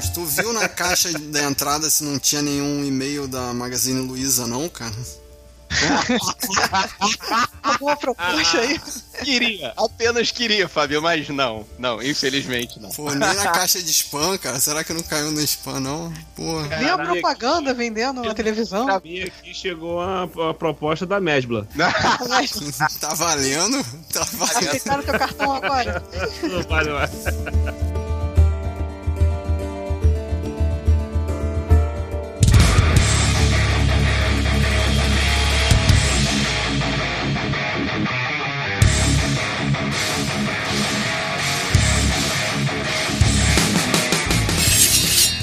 Marcos, tu viu na caixa da entrada se não tinha nenhum e-mail da Magazine Luiza, não, cara? Alguma proposta aí? Queria, apenas queria, Fábio, mas não, não, infelizmente não. Pô, nem na caixa de spam, cara. Será que não caiu no spam, não? Porra. Nem a propaganda vendendo na televisão. Mim aqui chegou a, a proposta da Mesbla. tá valendo? Tá valendo. Aceitaram teu cartão agora? Não vale mais.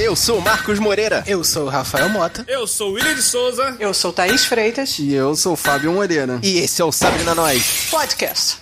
Eu sou o Marcos Moreira. Eu sou o Rafael Mota. Eu sou o William de Souza. Eu sou Thaís Freitas. E eu sou o Fábio Moreira. E esse é o Sabrina Nós. Podcast.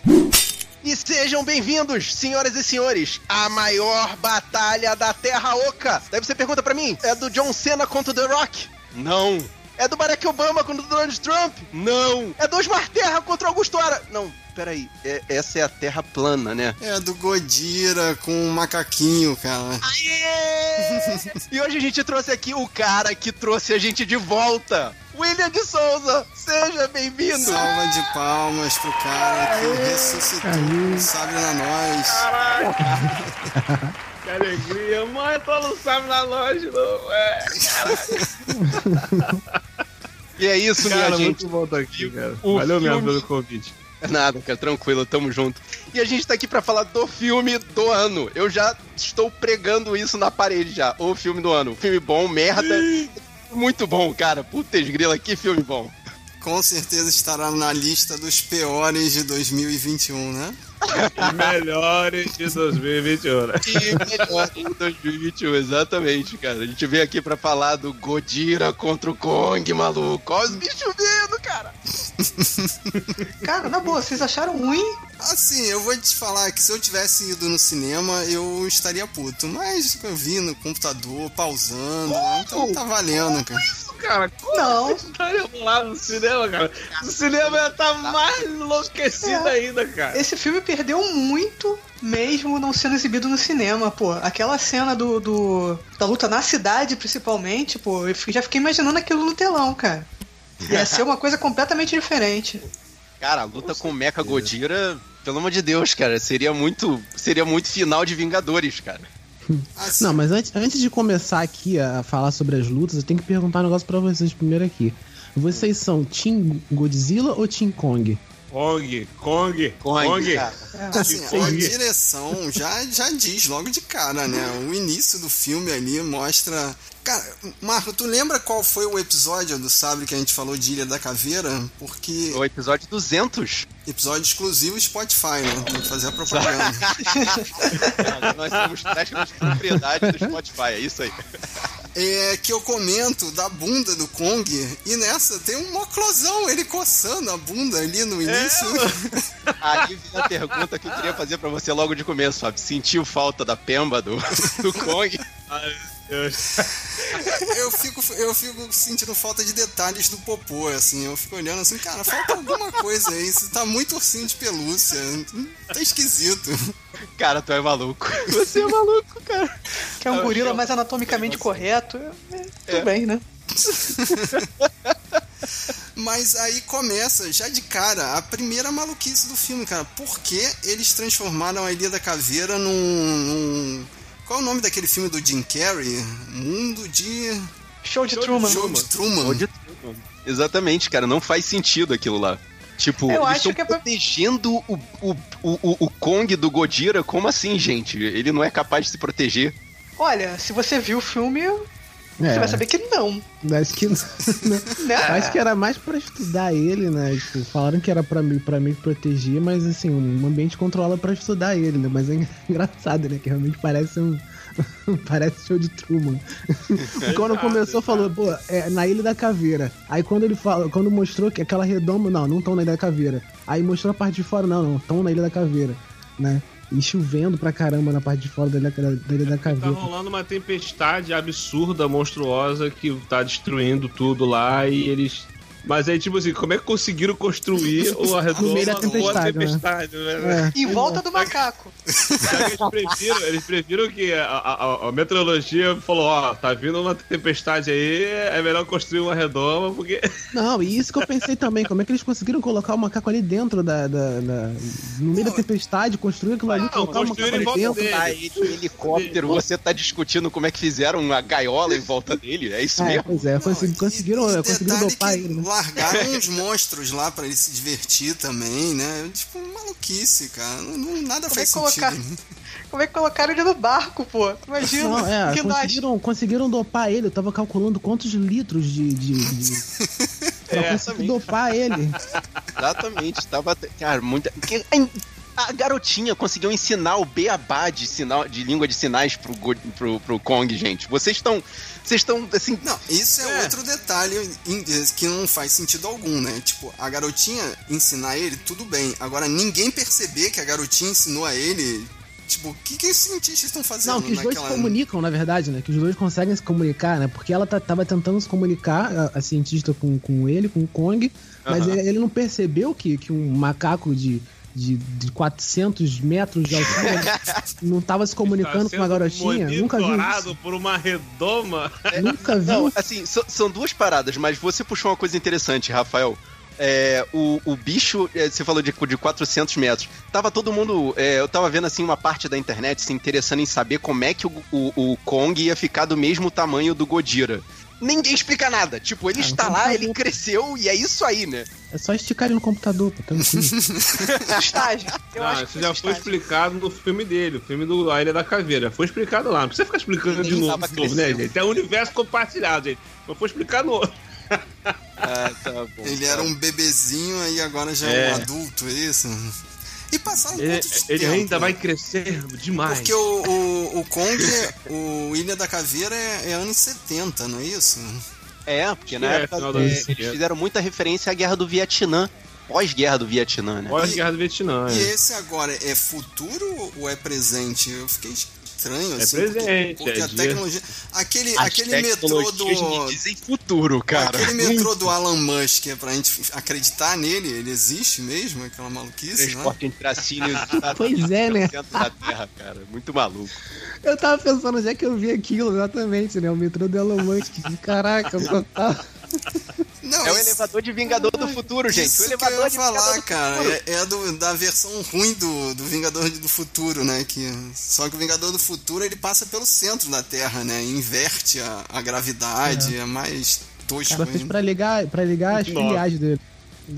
E sejam bem-vindos, senhoras e senhores, à maior batalha da Terra Oca. Daí você pergunta pra mim, é do John Cena contra o The Rock? Não. É do Barack Obama contra o Donald Trump? Não. É do Osmar Terra contra o Augusto Ara? Não, peraí, é, essa é a Terra plana, né? É do Godira com um macaquinho, cara. Aê! e hoje a gente trouxe aqui o cara que trouxe a gente de volta. William de Souza, seja bem-vindo. Salva de palmas pro cara que ressuscitou, sabe na nós. Que alegria, mãe, tu não sabe na loja, não. É, E é isso, cara, minha gente. muito bom estar aqui, cara. O Valeu mesmo filme- pelo convite. É Nada, cara, tranquilo, tamo junto. E a gente tá aqui pra falar do filme do ano. Eu já estou pregando isso na parede já. O filme do ano. Filme bom, merda. Muito bom, cara. Putz grila, que filme bom. Com certeza estará na lista dos piores de 2021, né? Melhores de 2021, né? E melhor em 2021, exatamente, cara. A gente veio aqui pra falar do Godira contra o Kong, maluco. Olha os bichos vindo, cara. Cara, na boa, vocês acharam ruim? Assim, eu vou te falar que se eu tivesse ido no cinema, eu estaria puto. Mas eu vi no computador, pausando, então tá valendo, cara. Cara, como Não. estaríamos lá no cinema, cara? O cinema ia estar mais enlouquecido É. ainda, cara. Esse filme perdeu muito mesmo não sendo exibido no cinema, pô. Aquela cena do, do- da luta na cidade, principalmente, pô, eu já fiquei imaginando aquilo no telão, cara. Ia ser uma coisa completamente diferente. Cara, a luta com o Mecha Godira, pelo amor de Deus, cara, seria muito, seria muito final de Vingadores, cara. Assim, Não, mas antes, antes de começar aqui a falar sobre as lutas, eu tenho que perguntar um negócio pra vocês primeiro aqui. Vocês são Team Godzilla ou Team Kong? Kong, Kong, Kong, Kong. cara. Assim, a Kong. direção já, já diz logo de cara, né? O início do filme ali mostra. Cara, Marco, tu lembra qual foi o episódio do Sabre que a gente falou de Ilha da Caveira? Porque. O episódio 200. Episódio exclusivo Spotify, né? Tem que fazer a propaganda. Nós temos de propriedade do Spotify, é isso aí. é que eu comento da bunda do Kong e nessa tem um moclosão, ele coçando a bunda ali no início. Aí vem a pergunta que eu queria fazer pra você logo de começo, Fábio. Sentiu falta da pemba do, do Kong? Eu, fico, eu fico sentindo falta de detalhes do popô, assim. Eu fico olhando assim, cara, falta alguma coisa aí. Isso tá muito ursinho de pelúcia. Tá esquisito. Cara, tu é maluco. Você é maluco, cara. Que é um gorila mais anatomicamente correto. É, tudo É. bem, né? Mas aí começa, já de cara, a primeira maluquice do filme, cara. Por que eles transformaram a Ilha da Caveira num. num- Qual é o nome daquele filme do Jim Carrey? Mundo de. Show de Show de Truman. Show de Truman. Exatamente, cara. Não faz sentido aquilo lá. Tipo, Eu eles acho estão que é pra- protegendo o, o, o, o, o Kong do Godira. Como assim, gente? Ele não é capaz de se proteger. Olha, se você viu o filme, você É, vai saber que não. acho que, Né? acho que era mais pra estudar ele, né? Tipo, falaram que era pra mim, pra mim proteger, mas assim, um ambiente controla pra estudar ele, né? Mas é engraçado, né? Que realmente parece um. parece show de Truman. quando começou, falou, pô, é na Ilha da Caveira. Aí quando ele fala, quando mostrou que aquela redoma, não, não estão na Ilha da Caveira. Aí mostrou a parte de fora, não, não, estão na Ilha da Caveira, né? E chovendo pra caramba na parte de fora da da, da, da Tá Caveira. rolando uma tempestade absurda, monstruosa, que tá destruindo tudo lá e eles Mas aí, tipo assim, como é que conseguiram construir o meio da a tempestade, né? tempestade, né? É. Em volta do macaco. Eles previram, eles previram que a, a- a meteorologia falou, ó, tá vindo uma tempestade aí, é melhor construir uma redoma, porque... Não, e isso que eu pensei também, como é que eles conseguiram colocar o macaco ali dentro da. da- da- no meio da tempestade, construir aquilo ali, Não, colocar o macaco ali dentro. dele. Tá ele helicóptero, você tá discutindo como é que fizeram uma gaiola em volta dele, é isso É, mesmo? pois é, consegui- Não, conseguiram, conseguiram dopar ele, né? Largaram uns monstros lá pra ele se divertir também, né? Tipo, maluquice, cara. Não, nada Como é faz que colocar- sentido. Como é que colocaram ele no barco, pô? Imagina. Não, é, que nós. conseguiram, conseguiram dopar ele. Eu tava calculando quantos litros de. de, de... pra É, conseguir dopar ele. Exatamente, tava. Cara, muita. A garotinha conseguiu ensinar o beabá de, sinal, de língua de sinais pro, pro, pro Kong, gente. Vocês estão. Vocês estão, assim. Não, isso é, É. outro detalhe que não faz sentido algum, né? Tipo, a garotinha ensinar ele, tudo bem. Agora, ninguém perceber que a garotinha ensinou a ele. Tipo, o que, que os cientistas estão fazendo Não, que os dois se naquela. comunicam, na verdade, né? Que os dois conseguem se comunicar, né? Porque ela tá- tava tentando se comunicar, a, a cientista com, com ele, com o Kong, mas Aham. ele, ele não percebeu que, que um macaco de, de, de 400 metros de altura não tava se comunicando Tá com a sendo garotinha. Nunca viu monitorado isso. por uma redoma. Nunca viu. Não, assim, so- são duas paradas, mas você puxou uma coisa interessante, Rafael. É, o, o bicho, é, você falou de, de 400 metros. Tava todo mundo. é, eu tava vendo assim uma parte da internet se interessando em saber como é que o, o, o Kong ia ficar do mesmo tamanho do Godira. Ninguém explica nada. Tipo, ele Ah, está então lá, tá ele cresceu e é isso aí, né? É só esticar ele no computador, pô, tranquilo. Estágio. Eu Ah, acho isso que já foi explicado no filme dele, o filme do A Ilha da Caveira. Foi explicado lá. Não precisa ficar explicando de novo, de novo, né, gente? É um universo compartilhado, gente. Mas foi explicado no outro. Ah, tá bom. Ele era um bebezinho e agora já é, É. um adulto, é isso? E passaram Ele, ele tempo? ainda vai crescer demais. Porque o, o, o Kong, o Ilha da Caveira é, é anos 70, não é isso? É, porque na É, época é, eles 70. fizeram muita referência à guerra do Vietnã. Pós-guerra do Vietnã, né? Pós Guerra do Vietnã. E é. esse agora é futuro ou é presente? Eu fiquei estranho, É assim. presente, Porque, porque é a tecnologia. Aquele, As aquele metrô do. dizem futuro, cara. Aquele metrô do Alan Musk, é pra gente acreditar nele, ele existe mesmo, aquela maluquice, né? Transporte entre Assínios Pois é, né? centro da Terra, cara. Muito maluco. Eu tava pensando, é que eu vi aquilo exatamente, né? O metrô do Elon Musk. Caraca, eu tava... Não, É o elevador de Vingador do Futuro, gente. Isso o que eu elevador ia de Vingador falar, do cara. Futuro. É, é do, da versão ruim do, do Vingador do Futuro, né? Que, só que o Vingador do Futuro ele passa pelo centro da Terra, né? Inverte a, a gravidade, é, mais O tosco cara fez pra ligar, pra ligar as Nossa. filiais dele.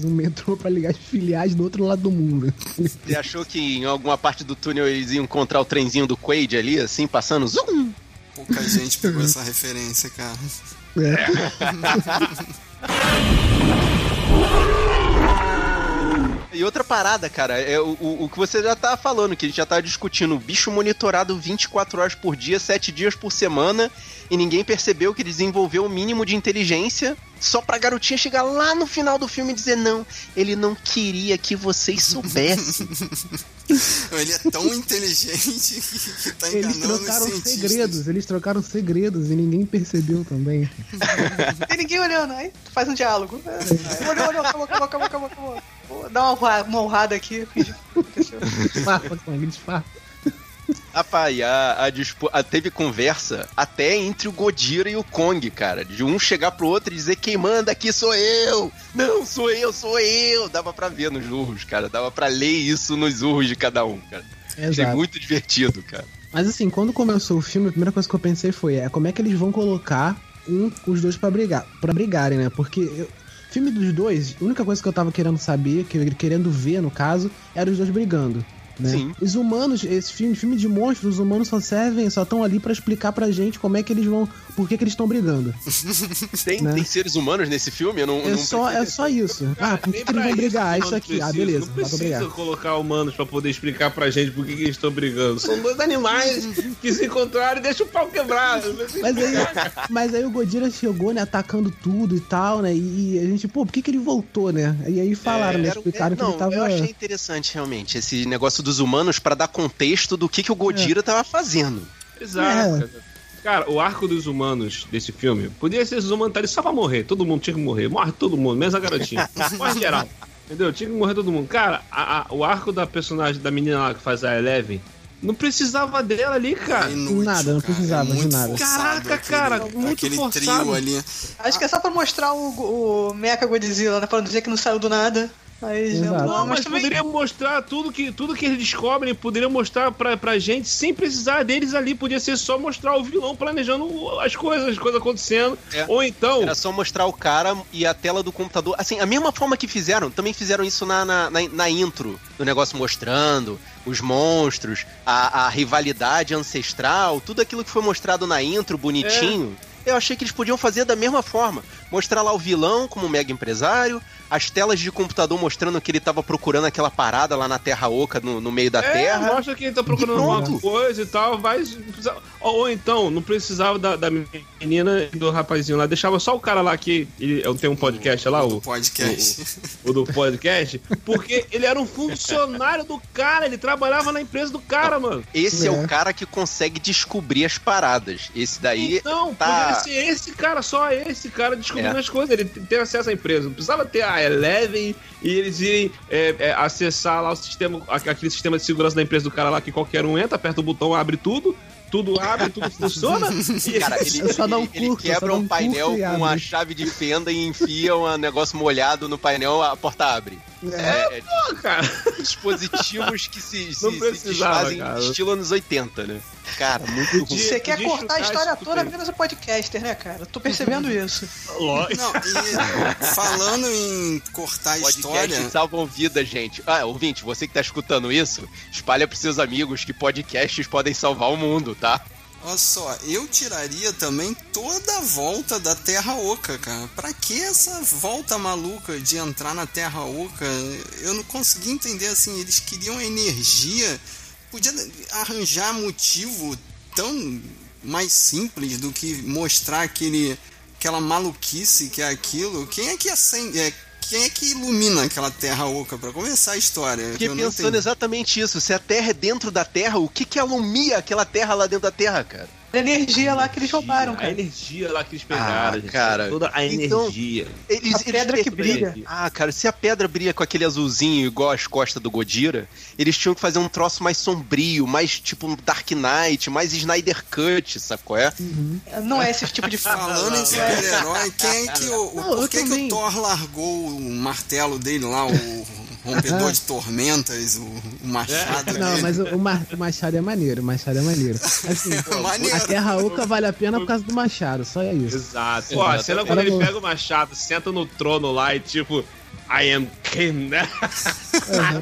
Um metrô pra ligar as filiais do outro lado do mundo. Você achou que em alguma parte do túnel eles iam encontrar o trenzinho do Quaid ali, assim, passando? Zum! Pouca gente pegou essa referência, cara. É. E outra parada, cara, é o, o, que você já tava falando, que a gente já tava discutindo, o bicho monitorado 24 horas por dia, 7 dias por semana, e ninguém percebeu que desenvolveu o mínimo de inteligência só pra garotinha chegar lá no final do filme e dizer, não, ele não queria que vocês soubessem. Ele é tão inteligente que, tá Eles enganando os trocaram segredos, eles trocaram segredos e ninguém percebeu também. Tem ninguém olhando, aí tu faz um diálogo. É, Olhou, olhou, acabou, acabou, acabou, acabou, dar uma, honra- uma honrada aqui. Disfarça, Kong, disfarça. Rapaz, a, a a- teve conversa até entre o Godira e o Kong, cara. De um chegar pro outro e dizer quem manda aqui sou eu. Não, sou eu, sou eu. Dava pra ver nos urros, cara. Dava pra ler isso nos urros de cada um, cara. Achei Exato. muito divertido, cara. Mas assim, quando começou o filme, a primeira coisa que eu pensei foi, é como é que eles vão colocar um, os dois pra brigar, para brigarem, né? Porque eu- filme dos dois, a única coisa que eu tava querendo saber, que eu querendo ver no caso, era os dois brigando. Né? Sim. Os humanos, esse filme, filme de monstros, os humanos só servem, só estão ali pra explicar pra gente como é que eles vão, por que, que eles estão brigando. Tem, Né? tem seres humanos nesse filme? Eu não, É não só, é só isso. Ah, por que, Nem que eles vão brigar? Ah, isso aqui. Ah, precisam. beleza, Não precisa colocar humanos pra poder explicar pra gente por que, que eles estão brigando. São dois animais que se encontraram e deixam o pau quebrado. Mas aí, mas aí o Godira chegou, né, atacando tudo e tal, né? E, a gente, pô, por que, que ele voltou, né? E aí falaram, né? Era- Explicaram que não, ele tava. eu achei interessante, realmente, esse negócio dos humanos pra dar contexto do que, que o Godira tava fazendo. Exato. É. cara. Cara, o arco dos humanos desse filme podia ser os humanos tá ali só pra morrer. Todo mundo tinha que morrer. Morre todo mundo, menos a garotinha. Morre geral. Entendeu? Tinha que morrer todo mundo. Cara, a- a- o arco da personagem da menina lá que faz a Eleven não precisava dela ali, cara. É inútil, Nada, não cara. precisava é de nada. Caraca, aquele- cara, muito aquele forçado. trio ali. Acho que é só pra mostrar o, o Mecha Godzilla, né? Pra não dizer que não saiu do nada. Aí já. Não, mas também- poderia mostrar tudo que, tudo que eles descobrem, poderia mostrar pra, pra gente sem precisar deles ali. Podia ser só mostrar o vilão planejando as coisas, as coisas acontecendo. É. Ou então. Era só mostrar o cara e a tela do computador. Assim, a mesma forma que fizeram, também fizeram isso na, na, na, na intro do negócio mostrando os monstros, a, a rivalidade ancestral, tudo aquilo que foi mostrado na intro, bonitinho. Eu achei que eles podiam fazer da mesma forma. Mostrar lá o vilão como mega empresário, as telas de computador mostrando que ele tava procurando aquela parada lá na Terra Oca, no, no meio da É, Terra. mostra que ele tá procurando alguma coisa e tal, vai. Ou, ou então, não precisava da, da menina e do rapazinho lá, deixava só o cara lá que ele, eu tenho um podcast lá, do o, podcast. o do podcast, porque ele era um funcionário do cara, ele trabalhava na empresa do cara, mano. Esse é. É. o cara que consegue descobrir as paradas. Esse daí Então, tá- poderia ser esse cara, só esse cara descobrindo É. as coisas, ele tem acesso à empresa. Não precisava ter a Eleven e eles irem é, é, acessar lá o sistema, aquele sistema de segurança da empresa do cara lá que qualquer um entra, aperta o botão, abre tudo. Tudo abre, tudo funciona. Cara, ele, ele- ele curto, quebra um um painel com a abre. chave de fenda e enfia um negócio molhado no painel, a porta abre. É, é, Pô, cara. dispositivos que se, se, se desfazem cara. estilo anos 80, né? Cara, muito ruim. Você quer cortar a história toda menos o podcaster, né, cara? Tô percebendo isso. Lógico. Não, e falando em cortar a Podcasts história, salvam vidas, gente. Ah, ouvinte, você que tá escutando isso, espalha pros seus amigos que podcasts podem salvar o mundo, tá? Olha só, eu tiraria também toda a volta da Terra Oca, cara. Pra que essa volta maluca de entrar na Terra Oca? Eu não consegui entender assim, eles queriam energia. Podia arranjar motivo tão mais simples do que mostrar aquele aquela maluquice que é aquilo. Quem é que acende, é, quem é que ilumina aquela Terra Oca pra começar a história? Que Fiquei pensando exatamente isso. Se a Terra é dentro da Terra, o que que alumia aquela Terra lá dentro da Terra, cara? A energia lá que eles roubaram, A cara. energia lá que eles pegaram, Ah, gente. cara. Toda a Então, energia. Eles, A pedra que brilha. Ah, cara, se a pedra brilha com aquele azulzinho igual as costas do Godira, eles tinham que fazer um troço mais sombrio, mais tipo um Dark Knight, mais Snyder Cut, sacou? É? Não é esse tipo de Falando em super-herói, quem é que o, Não, por que, que o Thor largou o martelo dele lá, o rompedor de tormentas, o, o machado Não, dele? mas o, o Ma- o Machado é maneiro, o Machado é maneiro. Assim, Maneiro. a Terra Oca vale a pena por causa do Machado, só é isso. Exato. Pô, a cena quando Era ele bom. pega o machado, senta no trono lá e tipo, I am king, né?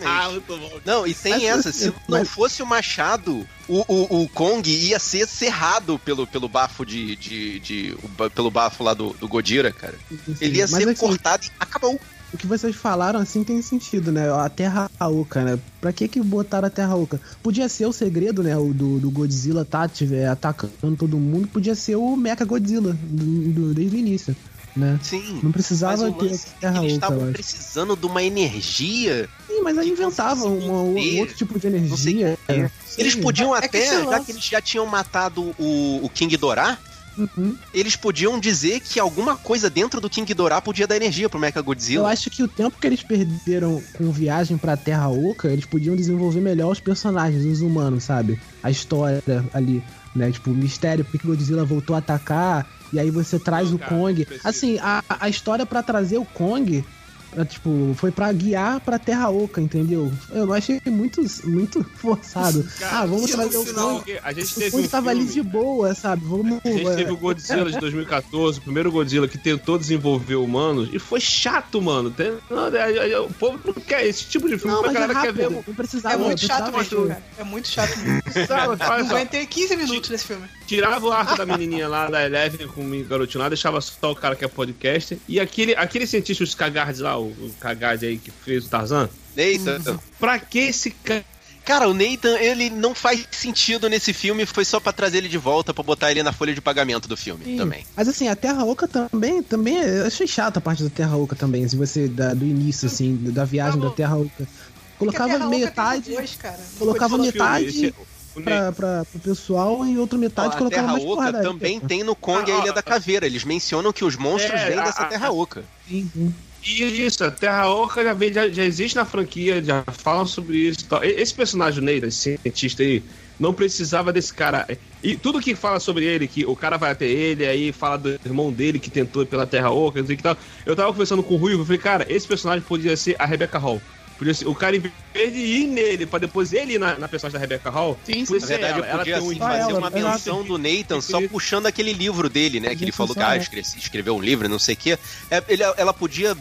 Ah, bom. Não, e tem Mas, essa, se não fosse o Machado, o, o, o Kong ia ser cerrado pelo, pelo bafo de. de, de- ba- pelo bafo lá do, do Godira, cara. Ele ia ser assim, cortado e acabou. O que vocês falaram assim tem sentido, né? A Terra Oca, né? Pra que que botaram a Terra Oca? Podia ser o segredo, né? O do, do Godzilla tá tiver atacando todo mundo, podia ser o Mecha Godzilla do, do- desde o início, né? Sim. Não precisava ter lance a Terra Eles estavam precisando de uma energia. Sim, mas aí que inventava conseguisse uma- um outro tipo de energia. o quê. Eles Sim. podiam É que até, esse já que eles já tinham matado o, o King Dorá, Uhum. eles podiam dizer que alguma coisa dentro do King Dorá podia dar energia pro Mecha Eu Godzilla. acho que o tempo que eles perderam com viagem pra Terra Oca, eles podiam desenvolver melhor os personagens, os humanos, sabe? A história ali, né? Tipo, o mistério, porque Godzilla voltou a atacar, e aí você traz Não, o cara, Kong. Assim, a, a história pra trazer o Kong, tipo, foi pra guiar pra Terra Oca, entendeu? Eu achei muito, muito forçado. Cara, ah, vamos trazer o final, Kong. A gente O teve Kong um tava ali filme- de boa, sabe? Vamos. A gente teve é, o Godzilla de 2014, o primeiro Godzilla que tentou desenvolver humanos e foi chato, mano. Tem- não, é- é- o povo não quer esse tipo de filme, Não, a é galera quer rápido, ver. não precisava. É muito chato mesmo, cara. É muito chato mesmo. Sabe, Não aguentei 15 minutos desse filme. Tirava o arco da menininha lá da Eleven com o garotinho lá, deixava só o cara que é podcast. E aquele, aquele cientista, os Cagards lá, o, o aí que fez o Tarzan. Nathan. Pra que esse cara. Cara, o Nathan, ele não faz sentido nesse filme, foi só pra trazer ele de volta, pra botar ele na folha de pagamento do filme Sim. também. Mas assim, a Terra Oca também, também, eu achei chata a parte da Terra Oca também, se você, da- do início, assim, da viagem Tá da Terra Oca. A Colocava Terra Oca tem metade, dois, cara. colocava metade, Esse- pra, pra, pro pessoal e outra metade a colocava Terra mais Oca porrada. também tem no Kong Ah, a Ilha ah, da Caveira. Eles mencionam que os monstros É, vêm a- dessa a- Terra Oca. Sim, sim. E isso, a Terra Oca já, vem- já, já existe na franquia, já falam sobre isso e tal. E- Esse personagem Ney, esse cientista aí, não precisava desse cara. E tudo que fala sobre ele, que o cara vai até ele, aí fala do irmão dele que tentou ir pela Terra Oca, não sei o que tal. Eu tava conversando com o Rui, eu falei, cara, esse personagem podia ser a Rebecca Hall. Podia ser, o cara, em vez de ir nele, pra depois ele ir na, na personagem da Rebecca Hall, Sim, podia Na ser verdade, ela. eu Ela podia tem um assim, fazer ela, uma ela- menção do Nathan só puxando aquele livro dele, né? Que ele falou que ah, escre- escreveu um livro, não sei o quê. É, ele- ela podia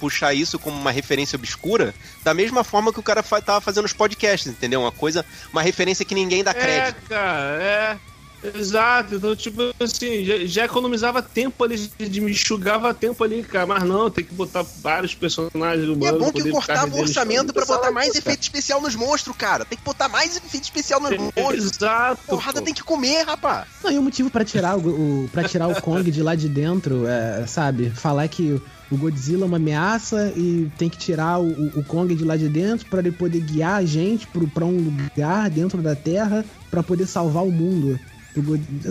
puxar isso como uma referência obscura, da mesma forma que o cara tava fazendo os podcasts, entendeu? Uma coisa, uma referência que ninguém dá É, crédito. cara, é. Exato, então, tipo assim, já, já economizava tempo ali, de me enxugava tempo ali, cara. Mas não, tem que botar vários personagens E humanos. é bom que cortava o orçamento pra história. botar mais Cara. efeito especial nos monstros, cara. Tem que botar mais efeito especial nos monstros. Exato. Porrada pô. tem que comer, rapaz. Não, e o motivo pra tirar o, o para tirar o Kong de lá de dentro, é, sabe? Falar que o Godzilla é uma ameaça e tem que tirar o, o Kong de lá de dentro pra ele poder guiar a gente pro, pra um lugar dentro da Terra pra poder salvar o mundo.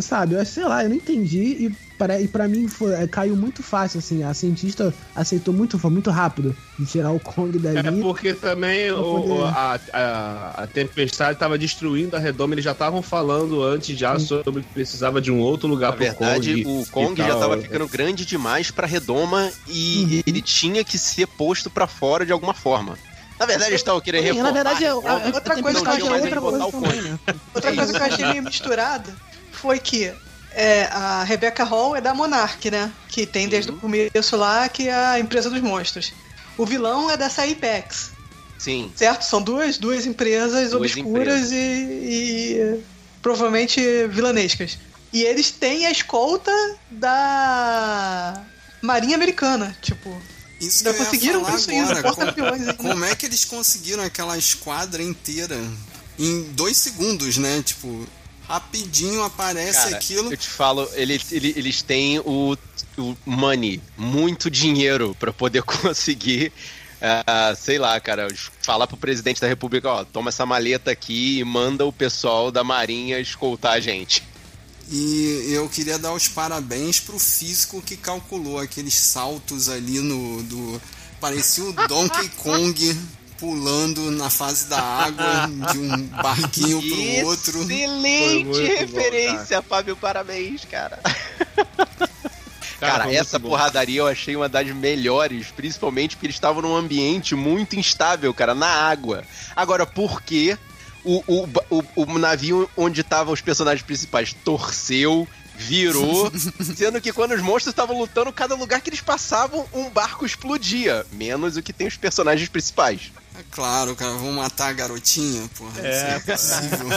Sabe, eu sei lá, eu não entendi e para, e pra mim foi, é, caiu muito fácil, assim. A cientista aceitou muito, foi muito rápido de tirar o Kong dali. É porque também o, poder- a, a, a tempestade estava destruindo a redoma, eles já estavam falando antes já sobre que precisava de um outro lugar Na pro verdade, Kong. o Kong já tal. tava ficando grande demais pra redoma e Uhum. ele tinha que ser posto pra fora de alguma forma. Na verdade, eles estavam querendo Sim, reformar. na verdade, Outra coisa que eu tinha achei mais outra coisa também, né? Outra coisa que eu achei meio misturada foi que é, a Rebecca Hall é da Monarch, né? Que tem desde o começo lá, que é a empresa dos monstros. O vilão é dessa Apex, Sim. certo? São duas, duas empresas Duas obscuras E, e provavelmente vilanescas. E eles têm a escolta da Marinha Americana, tipo. Isso Já conseguiram isso agora. porta-aviões ainda. Como é que eles conseguiram aquela esquadra inteira em dois segundos, né? Tipo, rapidinho aparece Cara, aquilo. eu te falo, eles, eles, eles têm o, o money, muito dinheiro pra poder conseguir, ah, sei lá, cara, falar pro presidente da república, ó, toma essa maleta aqui e manda o pessoal da marinha escoltar a gente. E eu queria dar os parabéns pro físico que calculou aqueles saltos ali no. Do, parecia o Donkey Kong pulando na fase da água de um barquinho pro outro. Excelente muito bom, referência, Fábio, parabéns, cara. Cara, Cara, essa porradaria eu achei uma das melhores, principalmente porque eles estavam num ambiente muito instável, cara, na água. Agora, por quê? O, o, o, o navio onde estavam os personagens principais torceu, virou, sendo que quando os monstros estavam lutando, cada lugar que eles passavam, um barco explodia. Menos o que tem os personagens principais. É claro, cara, vão matar a garotinha, porra. É. É possível.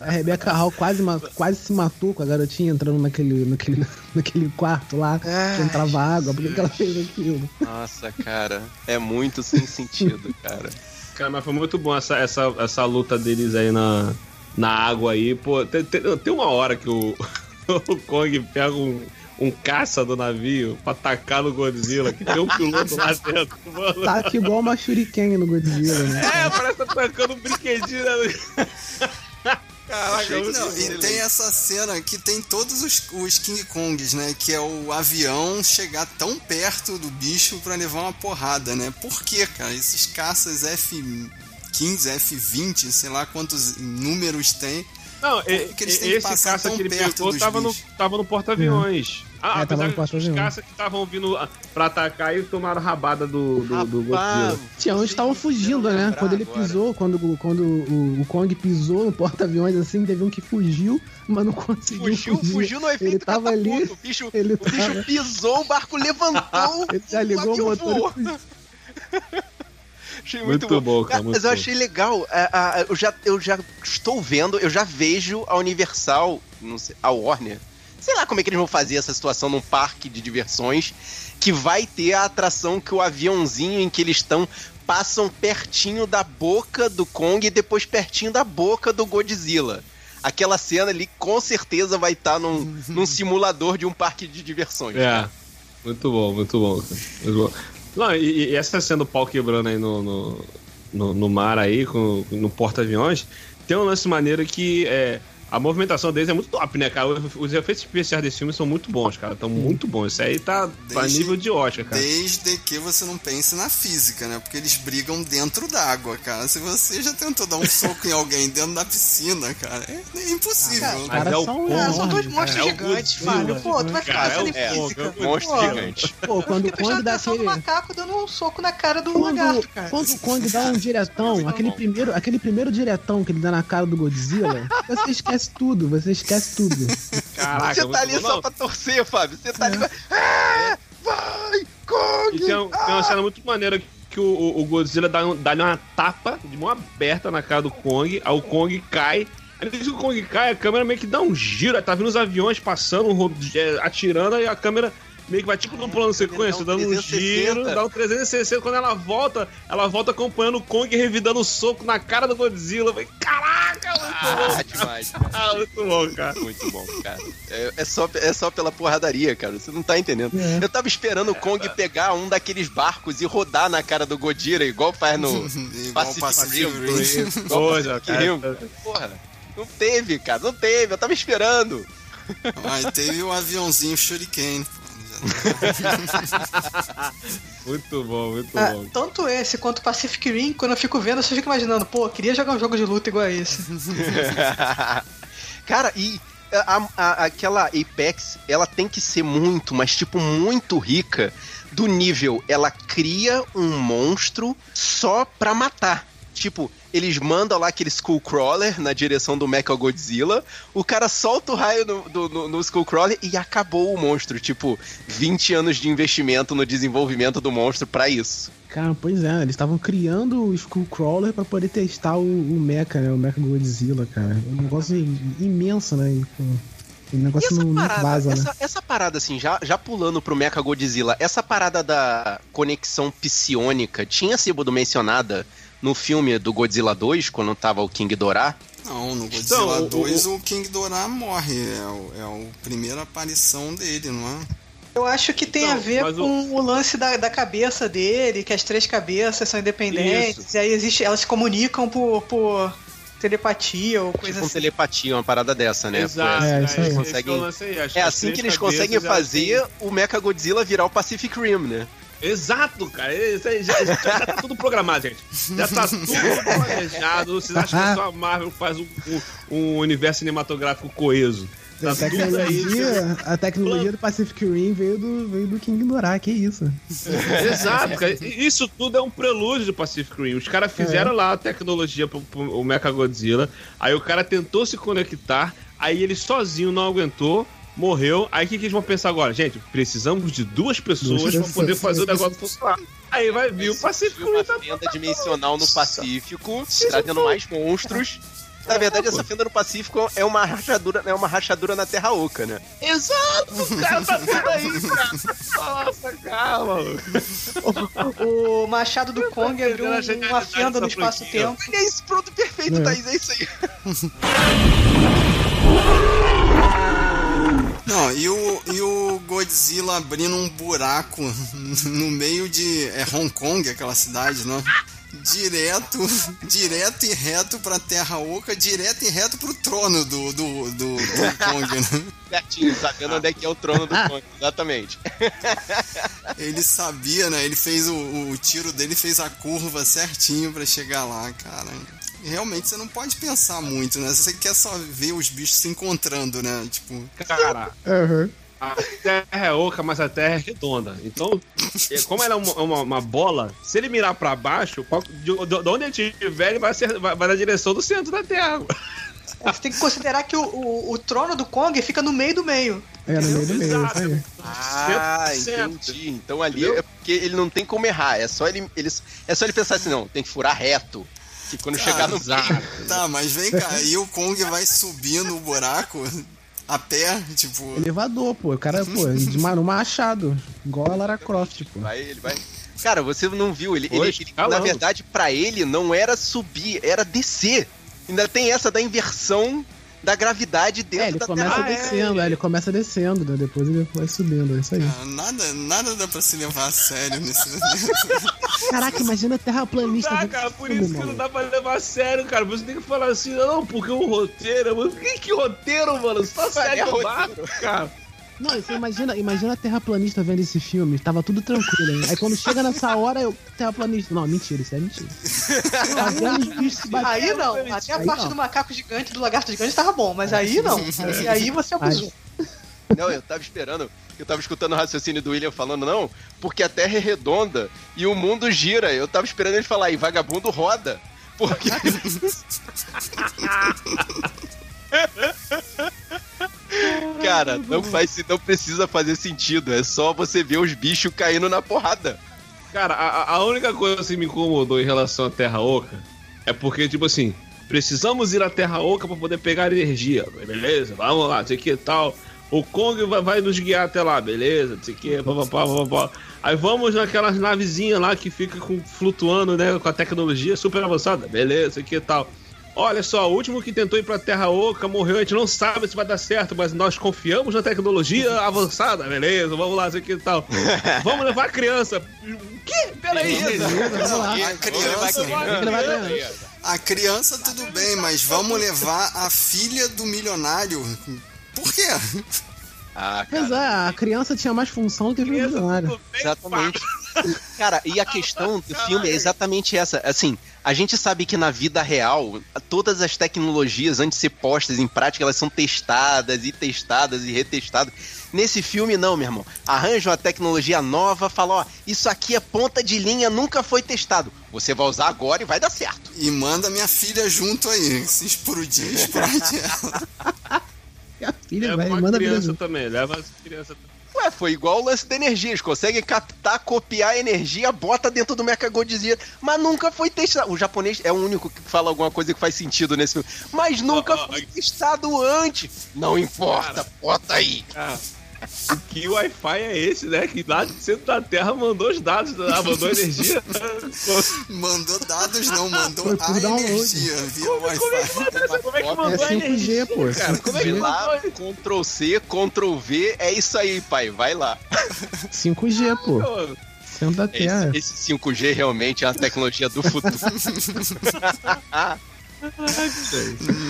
A Rebecca Hall quase, quase se matou com a garotinha entrando naquele, naquele, naquele quarto lá, que entrava água. Por que que ela fez aquilo? Nossa, cara, é muito sem sentido, cara. Cara, mas foi muito bom essa, essa, essa luta deles aí na, na água aí. Pô, tem, tem, tem uma hora que o, o Kong pega um, um caça do navio pra atacar no Godzilla, que tem um piloto lá dentro, mano. Tá aqui igual uma shuriken no Godzilla, né? É, parece que tá tacando um brinquedinho. Né? Caraca, que Não, e tem essa cena que tem todos os, os King Kongs, né? Que é o avião chegar tão perto do bicho pra levar uma porrada, né? Por quê, cara? Esses caças F-15, F-20, sei lá quantos números tem. Não, e- que eles têm que esse passar caça que ele pegou dos tava no, tava no porta-aviões. Ah, É, tava apesar no que os porta-aviões. caças que estavam vindo ah, pra atacar e tomaram rabada do, do, do Godzilla. Tinha onde estavam fugindo, né? Quando ele pisou, quando, quando o, o Kong pisou no porta-aviões assim, teve um que fugiu, mas não conseguiu Fugiu, fugir. fugiu no efeito Ele tava ali. O bicho, ele o bicho tava- pisou, o barco levantou. Ele já ligou o motor. Achei muito, Muito bom. bom, cara, muito mas eu achei legal. é, a- eu, já, eu já estou vendo, eu já vejo a Universal, não sei, a Warner. Sei lá como é que eles vão fazer essa situação num parque de diversões que vai ter a atração que o aviãozinho em que eles estão passam pertinho da boca do Kong e depois pertinho da boca do Godzilla. Aquela cena ali com certeza vai estar num, num simulador de um parque de diversões. É, muito bom, muito bom. cara. Muito bom. Não, e, e essa cena do pau quebrando aí no, no, no, no mar aí, com, no porta-aviões, tem um lance maneiro que é, a movimentação deles é muito top, né, cara? Os efeitos especiais desse filme são muito bons, cara. Estão muito bons. Isso aí tá a nível de Oscar, cara. Desde que você não pense na física, né? Porque eles brigam dentro d'água, cara. Se você já tentou dar um soco em alguém dentro da piscina, cara, é, é impossível. Ah, Mas caras é o são enormes, são dois cara. monstros É o gigantes, Fábio. Pô, tu vai ficar Cara, é pensando o em é, física. monstro Pô, gigante. Pô, quando Eu o Kong dá atenção no aquele. macaco dando um soco na cara do Quando, lagarto, cara. quando o Kong dá um diretão, aquele primeiro, aquele primeiro diretão que ele dá na cara do Godzilla, você esquece tudo, você esquece tudo. Caraca, Você tá ali bom. só Não, pra torcer, Fábio. Você tá ali. Ah, vai, Kong! E tem, um- tem uma cena muito maneira que o, o- Godzilla dá, dá-lhe uma tapa de mão aberta na cara do Kong, aí o Kong cai. Aí depois que o Kong cai, a câmera meio que dá um giro, aí tá vindo os aviões passando, é, atirando, aí a câmera meio que vai tipo num plano sequência, um dando um 360. giro, dá um 360. Quando ela volta, ela volta acompanhando o Kong revidando o soco na cara do Godzilla. Eu falei, Caraca, muito Ah, bom! demais, cara. Ah, muito bom, cara. Muito bom, cara. É, é só, é só pela porradaria, cara. Você não tá entendendo. É. Eu tava esperando o Kong pegar um daqueles barcos e rodar na cara do Godzilla, igual faz no Pacific Rim. Coisa, cara. Porra, não teve, cara. Não teve. Eu tava esperando. Mas teve o aviãozinho Shuriken. pô. Muito bom, muito Ah, bom. tanto esse quanto o Pacific Rim, quando eu fico vendo, eu só fico imaginando, pô, eu queria jogar um jogo de luta igual a esse. Cara, e a- a- aquela Apex, ela tem que ser muito, mas tipo, muito rica. Do nível, ela cria um monstro só pra matar. Tipo, eles mandam lá aquele Skullcrawler na direção do Mechagodzilla, o cara solta o raio no, do- no, no Skullcrawler e acabou o monstro. Tipo, 20 anos de investimento no desenvolvimento do monstro pra isso. Cara, pois é, eles estavam criando o Skullcrawler pra poder testar o, o Mecha, né? O Mecha Godzilla, cara. Um negócio imenso, né? O E negócio não parada, né? essa, essa parada, assim, já, já pulando pro Mecha Godzilla, essa parada da conexão psionica tinha sido mencionada no filme do Godzilla 2, quando tava o King Dorá? Não, no Então, Godzilla o- 2 o, King Dorá morre. É, o, é a primeira aparição dele, não é? Eu acho que tem Então, a ver mas o- com o... lance da, da cabeça dele, que as três cabeças são independentes, Isso. e aí existe, elas se comunicam por, por telepatia ou coisa Tipo assim. telepatia, uma parada dessa, né? Exato, É, isso aí. esse Conseguem- é o É as assim que eles conseguem fazer o Mecha Godzilla virar o Pacific Rim, né? Exato, cara. Isso aí já, já tá tudo programado, gente. Já tá tudo planejado. Vocês acham que só a Marvel faz um, um- um universo cinematográfico coeso? Tá A tecnologia, a tecnologia do Pacific Rim veio do, veio do King Dorá, que isso. Exato, cara. Isso tudo é um prelúdio do Pacific Rim. Os caras fizeram lá a tecnologia pro, pro o Mechagodzilla, aí o cara tentou se conectar, aí ele sozinho não aguentou, morreu. Aí o que, que eles vão pensar agora? Gente, precisamos de duas pessoas pessoas. poder fazer o negócio funcionar. Aí vai vir o Pacific Rim. Uma Tá... fenda dimensional no Pacífico, trazendo mais monstros. Na verdade, essa fenda no Pacífico é uma rachadura, é uma rachadura na Terra Oca, né? Exato, o cara tá tudo aí, cara. Nossa, calma. O machado do Kong abriu entendendo a um- genialidade uma fenda no espaço-tempo. É isso, pronto, perfeito, É. Thaís, é isso aí. Não, e o, e o Godzilla abrindo um buraco no meio de. É Hong Kong, aquela cidade, não? Direto, direto e reto pra Terra Oca, direto e reto pro trono do, do, do, do Kong, né? Certinho, sabendo onde é que é o trono do Kong, exatamente. Ele sabia, né? Ele fez o, o tiro dele, fez a curva certinho pra chegar lá, cara. Realmente você não pode pensar muito, né? Você quer só ver os bichos se encontrando, né? Tipo, Cara, Aham. A terra é oca, mas a terra é redonda. Então, é, como ela é uma, uma, uma bola, se ele mirar pra baixo, qual- de, de onde ele estiver, ele vai, ser, vai, vai na direção do centro da terra. Você tem que considerar que o, o, o trono do Kong fica no meio do meio. É, no meio do meio, isso aí. Ah, entendi. Então ali Entendeu? é porque ele não tem como errar. É só ele, ele, é só ele pensar assim, não, tem que furar reto. Que quando chegar no Exato. tá, mas vem cá, e o Kong vai subindo o buraco a pé, tipo. Elevador, pô. O cara, pô, de ma- no machado. Igual a Lara Croft, pô. Vai, ele vai. Cara, você não viu? Ele, Foi, ele- ele- na escalando. verdade, pra ele não era subir, era descer. Ainda tem essa da inversão da gravidade dentro É, ele da começa Terra. descendo, é, ele começa descendo, né? Depois ele vai subindo, é isso aí. Ah, nada, nada dá pra se levar a sério nesse. Caraca, imagina terraplanista. Tá, vendo cara, por isso que não dá pra levar a sério, cara. Você tem que falar assim, não, porque o roteiro, mano. Que, que roteiro, mano? Só sério é barco, cara. Não, você imagina, imagina terraplanista vendo esse filme, tava tudo tranquilo, hein? Aí quando chega nessa hora, eu. Terraplanista. Não, mentira, isso é mentira. Tá. Aí não, até a Aí parte não. do macaco gigante, do lagarto gigante tava bom, mas aí não. E aí você abusou. Não, eu tava esperando. Eu tava escutando o raciocínio do William falando, não, porque a Terra é redonda e o mundo gira. Eu tava esperando ele falar, e vagabundo roda. Porque. Cara, não faz, não precisa fazer sentido. É só você ver os bichos caindo na porrada. Cara, a, a única coisa que me incomodou em relação à Terra Oca é porque, tipo assim, precisamos ir à Terra Oca pra poder pegar energia. Beleza, vamos lá, sei que e tal. O Kong vai, vai nos guiar até lá, beleza, não sei o que, papapá, papapá. Aí vamos naquelas navezinhas lá que fica com, flutuando, né, com a tecnologia super avançada, beleza, que e tal. Olha só, o último que tentou ir pra Terra Oca morreu, a gente não sabe se vai dar certo, mas nós confiamos na tecnologia avançada, beleza, vamos lá, sei que e tal. Vamos levar a criança. O quê? Peraí. Vamos lá. Criança, que a criança. a criança tudo bem, mas vamos levar a filha do milionário. Por quê? Ah, Mas é, a criança tinha mais função do que o milionário. Exatamente. Cara, e a questão do filme é exatamente essa. Assim, a gente sabe que na vida real, todas as tecnologias, antes de ser postas em prática, elas são testadas e testadas e retestadas. Nesse filme, não, meu irmão. Arranja uma tecnologia nova, fala, ó, isso aqui é ponta de linha, nunca foi testado. Você vai usar agora e vai dar certo. E manda minha filha junto aí. Se explodir, explode ela. A filha, Leva vai, uma manda a criança também, leva as crianças também. Ué, foi igual o lance da energia. Eles conseguem captar, copiar a energia, bota dentro do Mechagodzilla, mas nunca foi testado. O japonês é o único que fala alguma coisa que faz sentido nesse filme. Mas nunca ó, foi testado antes. Não importa, bota aí. Cara, que Wi-Fi é esse, né? Que lá de centro da Terra mandou os dados, ah, mandou energia. Mandou dados, não, mandou a download. energia via Como é que Wi-Fi. mandou, como é que É mandou a 5G, energia? pô. Cara, como é que 5G, lá, mandou? Ctrl C, Ctrl V, é isso aí, pai. Vai lá. 5G, pô. Pô, Centro da Terra. Esse, esse 5G realmente é uma tecnologia do futuro.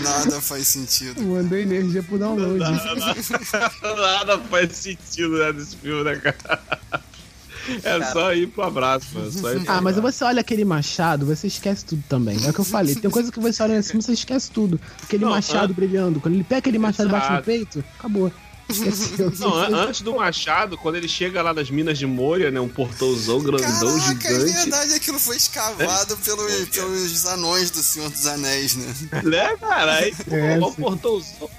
Nada faz sentido. Mandou energia pro download. Nada faz sentido né, nesse filme, né, cara? É só ir pro abraço, mano. Só ir pro Ah, mas abraço. você olha aquele machado, você esquece tudo também. É o que eu falei. Tem coisa que você olha assim, você esquece tudo. Aquele Não, machado an- brilhando. Quando ele pega aquele machado e bate no Exato. peito, acabou. Não, an- antes do Machado, quando ele chega lá nas minas de Moria, né? Um portãozão grandão, Caraca, é gigante. verdade, aquilo foi escavado pelos, pelos anões do Senhor dos Anéis, né? Né, cara? Aí, pô, É, sim. portãozão.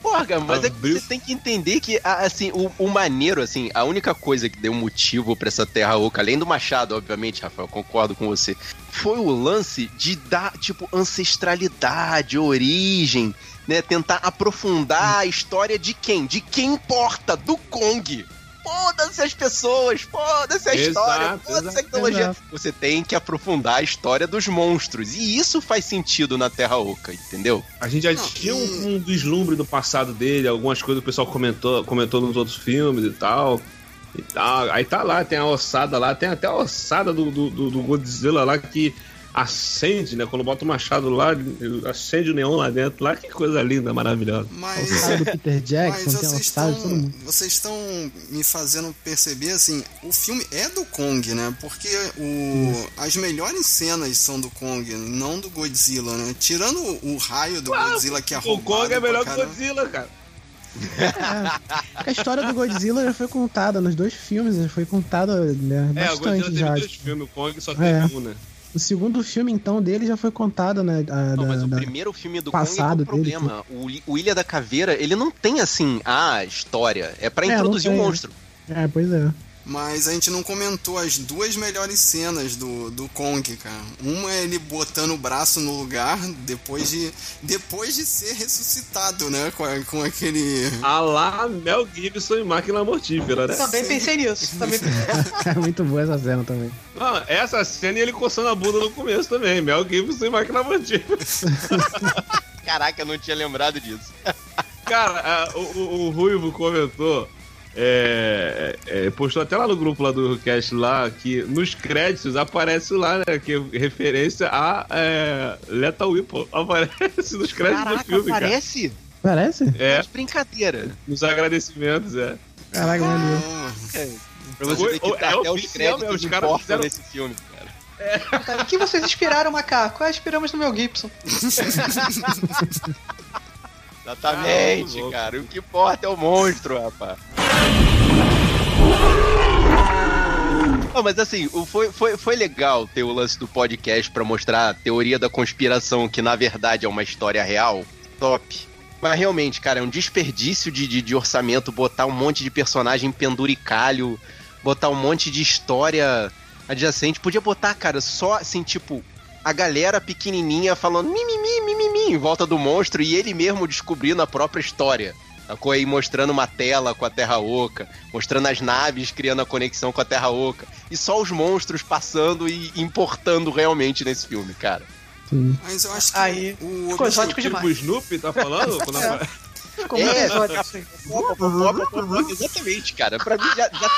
Porra, mas é você tem que entender que, assim, o, o maneiro, assim, a única coisa que deu motivo pra essa terra oca, além do Machado, obviamente, Rafael, concordo com você, foi o lance de dar, tipo, ancestralidade, origem, né? Tentar aprofundar a história de quem? De quem importa, do Kong. Foda-se as pessoas, foda-se a história, foda-se a tecnologia. exato. Você tem que aprofundar a história dos monstros. E isso faz sentido na Terra Oca, entendeu? A gente já tinha um, um vislumbre do passado dele, algumas coisas que o pessoal comentou, comentou nos outros filmes e tal. E tal. Aí tá lá, tem a ossada lá, tem até a ossada do, do, do- do Godzilla lá que acende, né? Quando bota o machado lá, acende o neon lá dentro. Lá, que coisa linda, maravilhosa. Mas. Ossado do Peter Mas Jackson, tem vocês de todo estão, mundo. vocês estão me fazendo perceber assim, o filme é do Kong, né? Porque o, as melhores cenas são do Kong, não do Godzilla, né? Tirando o, o raio do Godzilla que é O roubado Kong é melhor que o. Godzilla, cara. Porque a história do Godzilla já foi contada nos dois filmes, já foi contada né, É, o bastante Godzilla teve já. dois filmes, o Kong só É. teve um, né? O segundo filme, então, dele já foi contado, né? a- Não, da- mas o primeiro filme do passado Kong é dele, o problema. O, Li- o Ilha da Caveira, ele não tem assim a história. É pra É, introduzir o um né? monstro. É, pois é. Mas a gente não comentou as duas melhores cenas do, do Kong, cara. Uma é ele botando o braço no lugar depois de, depois de ser ressuscitado, né? Com, a- com aquele. A lá Mel Gibson e Máquina Mortífera, né? Também pensei nisso. Também. É muito boa essa cena também. Não, essa cena e ele coçando a bunda no começo também. Mel Gibson e Máquina Mortífera. Caraca, eu não tinha lembrado disso. Cara, a- o, o Ruivo comentou. É, é, postou até lá no grupo lá do cast lá que nos créditos aparece lá, né? Que é referência a é, Lethal Weapon. Aparece nos créditos do Caraca, filme, cara. parece? Parece? É, Mas brincadeira. nos agradecimentos, é. Caraca. Ah, Pra você ver que é até os créditos meu, os caras importam fizeram- nesse filme, cara. Tá, Em que vocês inspiraram, macaco? Ah, inspiramos no Mel Gibson. Exatamente, Ah, cara. O que importa é o monstro, rapaz. Não, mas assim, foi, foi, foi legal ter o lance do podcast pra mostrar a teoria da conspiração, que na verdade é uma história real. Top. Mas realmente, cara, é um desperdício de, de, de orçamento botar um monte de personagem penduricalho, botar um monte de história adjacente. Podia botar, cara, só assim, tipo, a galera pequenininha falando mimimi, mimimi em volta do monstro e ele mesmo descobrindo a própria história. Sacou aí mostrando uma tela com a Terra Oca, mostrando as naves criando a conexão com a Terra Oca. E só os monstros passando e importando realmente nesse filme, cara. Sim. Mas eu acho que Aí, o ficou Tipo o demais. Snoopy tá falando? É. Ficou muito É. exótico. Exatamente, cara. Pra mim já, já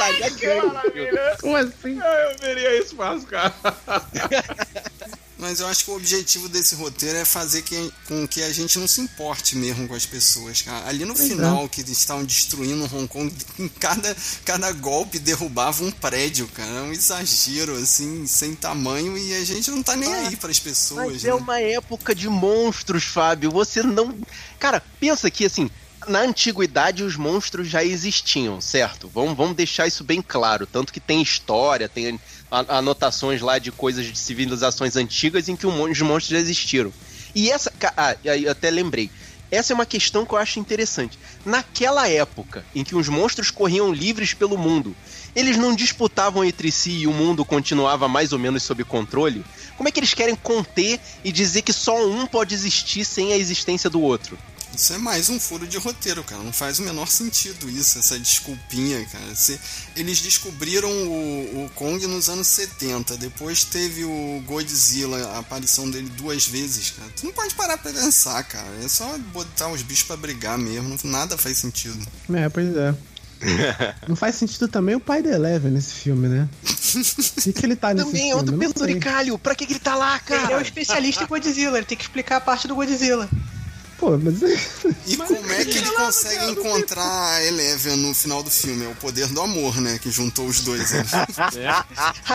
o filme. Como assim? Eu veria isso fácil, cara. Mas eu acho que o objetivo desse roteiro é fazer que, com que a gente não se importe mesmo com as pessoas, cara. Ali no Pois final, que eles estavam destruindo Hong Kong, em cada, cada golpe derrubava um prédio, cara. É um exagero, assim, sem tamanho, e a gente não tá nem aí para as pessoas, Mas né? é uma época de monstros, Fábio. Você não. Cara, pensa que assim. Na antiguidade os monstros já existiam, certo? Vamos, vamos deixar isso bem claro. Tanto que tem história, tem anotações lá de coisas de civilizações antigas em que os monstros já existiram. E essa. Ah, eu até lembrei. Essa é uma questão que eu acho interessante. Naquela época em que os monstros corriam livres pelo mundo, eles não disputavam entre si e o mundo continuava mais ou menos sob controle? Como é que eles querem conter e dizer que só um pode existir sem a existência do outro? Isso é mais um furo de roteiro, cara. Não faz o menor sentido isso, essa desculpinha, cara. Se, eles descobriram o, o Kong nos anos 70. Depois teve o Godzilla, a aparição dele duas vezes, cara. Tu não pode parar pra pensar, cara. É só botar os bichos pra brigar mesmo. Nada faz sentido. É, pois é. Não faz sentido também o pai da Eleven nesse filme, né? Por que, que ele tá nesse Também é filme? outro não sei. penduricalho. Pra que, que ele tá lá, Ele é o cara? especialista em Godzilla, ele tem que explicar a parte do Godzilla. Pô, mas... E como é que ele consegue encontrar a Eleven no final do filme? É o poder do amor, né? Que juntou os dois. Ra-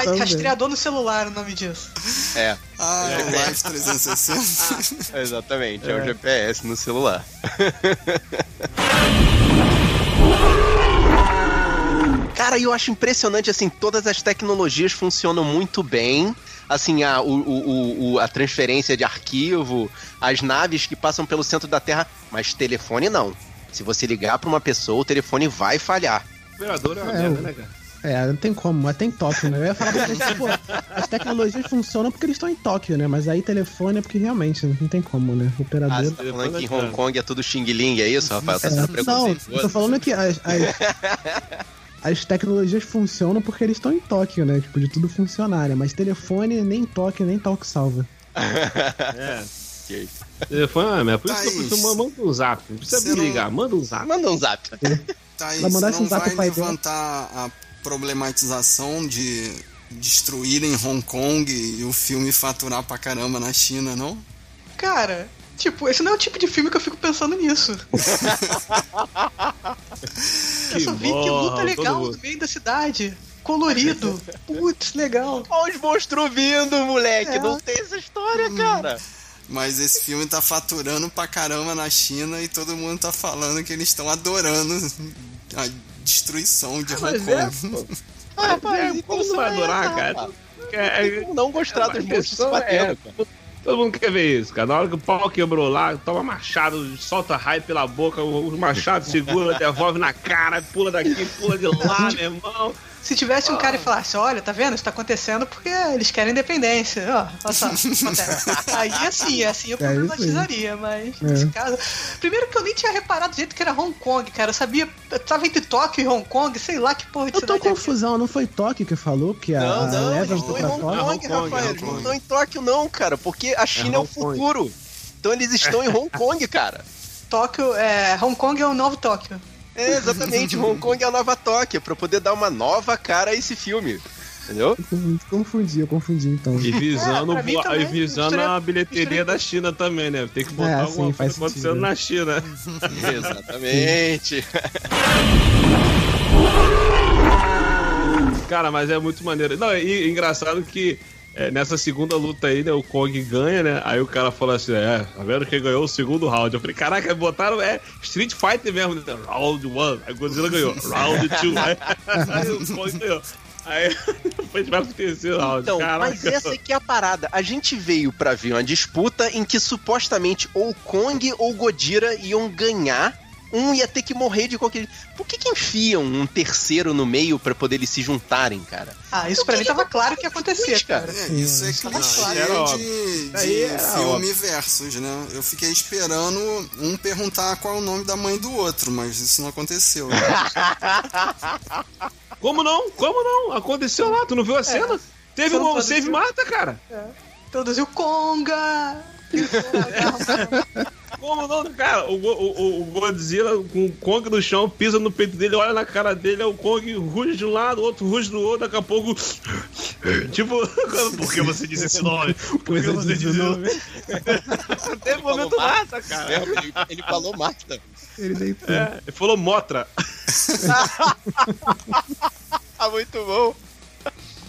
Também. Rastreador no celular, o nome disso. É, Ah, é o Live 360. exatamente. É, o GPS no celular. Cara, e eu acho impressionante, assim, todas as tecnologias funcionam muito bem. Assim, a, o, o- o- a transferência de arquivo, as naves que passam pelo centro da Terra, mas telefone não. Se você ligar pra uma pessoa, o telefone vai falhar. O operador é uma É, merda, o- né, cara? É, não tem como, mas tem Tóquio, né? Eu ia falar pra vocês, pô, as tecnologias funcionam porque eles estão em Tóquio, né? Mas aí telefone é porque realmente não tem como, né? Ah, Operador. você tá falando que em Hong Kong é tudo Xing Ling, é isso, Rafael? Tá É, sendo não, tô falando que as, as, as tecnologias funcionam porque eles estão em Tóquio, né? Tipo, de tudo funcionar, né? Mas telefone nem Tóquio, nem Tóquio salva. É. Ok. Telefone é merda. Por isso que eu Thaís. preciso manda um zap. Não precisa me não- ligar, manda um zap. Manda um zap. Tá aí, Vai mandar não zap vai levantar a problematização de destruírem Hong Kong e o filme faturar pra caramba na China, não? Cara, tipo, esse não é o tipo de filme que eu fico pensando nisso. eu só vi que luta legal no meio da cidade. Colorido. Putz, legal. Olha os monstros vindo, moleque. É. Não tem essa história, cara. Mas esse filme tá faturando pra caramba na China e todo mundo tá falando que eles estão adorando a destruição de Hong Mas é, Kong. pô. Ah, rapaz, É, como você vai adorar, cara? É, Tem como não gostar dos monstros batendo, é, cara. Todo mundo quer ver isso, cara. Na hora que o pau quebrou lá, toma machado, solta raio pela boca, o machado segura, devolve na cara, pula daqui, pula de lá, meu irmão. Se tivesse um cara e falasse, olha, tá vendo? Isso tá acontecendo porque eles querem independência. Ó, olha só, acontece. Aí assim, assim eu É problematizaria, mas É. nesse caso. Primeiro que eu nem tinha reparado do jeito que era Hong Kong, cara. Eu sabia. Eu tava entre Tóquio e Hong Kong, sei lá que porra de Eu tô é confusão, não foi Tóquio que falou que a, Não, a não, Eleven eles foi estão em pra Hong? Kong, Hong Kong, Rafael. Hong Eles não Kong. estão em Tóquio, não, cara, porque a China é, o Hong Kong. futuro. Então eles estão em Hong Kong, cara. Tóquio, é, Hong Kong é o novo Tóquio. É, exatamente. Hong Kong é a nova Tóquio, pra poder dar uma nova cara a esse filme. Entendeu? Eu confundi, eu confundi então. E visando, É, também, e visando a bilheteria da China também, né? Tem que botar É, alguma coisa sentido. acontecendo na China. Exatamente. Cara, mas é muito maneiro. Não, e, e engraçado que é, nessa segunda luta aí, né, o Kong ganha, né? Aí o cara falou assim: é, tá vendo quem ganhou o segundo round? Eu falei: caraca, botaram é Street Fighter mesmo. né? Round 1. Aí o Godzilla ganhou. Round 2. Aí, aí o Kong ganhou. Aí foi para o terceiro round. Então, caraca. mas essa aqui é a parada. A gente veio pra ver uma disputa em que supostamente ou Kong ou Godira iam ganhar. Um ia ter que morrer de qualquer. Por que, que enfiam um terceiro no meio pra poder eles se juntarem, cara? Ah, isso pra mim tava ver claro que ia acontecer, cara. cara. É, isso é clichê claro. Era de, de filme versus, né? Eu fiquei esperando um perguntar qual é o nome da mãe do outro, mas isso não aconteceu. né? Como não? Como não? Aconteceu lá, tu não viu a cena? Teve Você não um Save. Marta, cara. Introduziu Conga! Como não, cara? O, o, o Godzilla com o Kong no chão, pisa no peito dele, olha na cara dele, é o Kong ruge de um lado, o outro ruge do outro, daqui a pouco. tipo, por que você disse esse nome? Por que você disse esse nome? Teve momento massa, cara. Ele, ele falou Marta. Ele deitou. É, ele falou Motra. Ah, muito bom.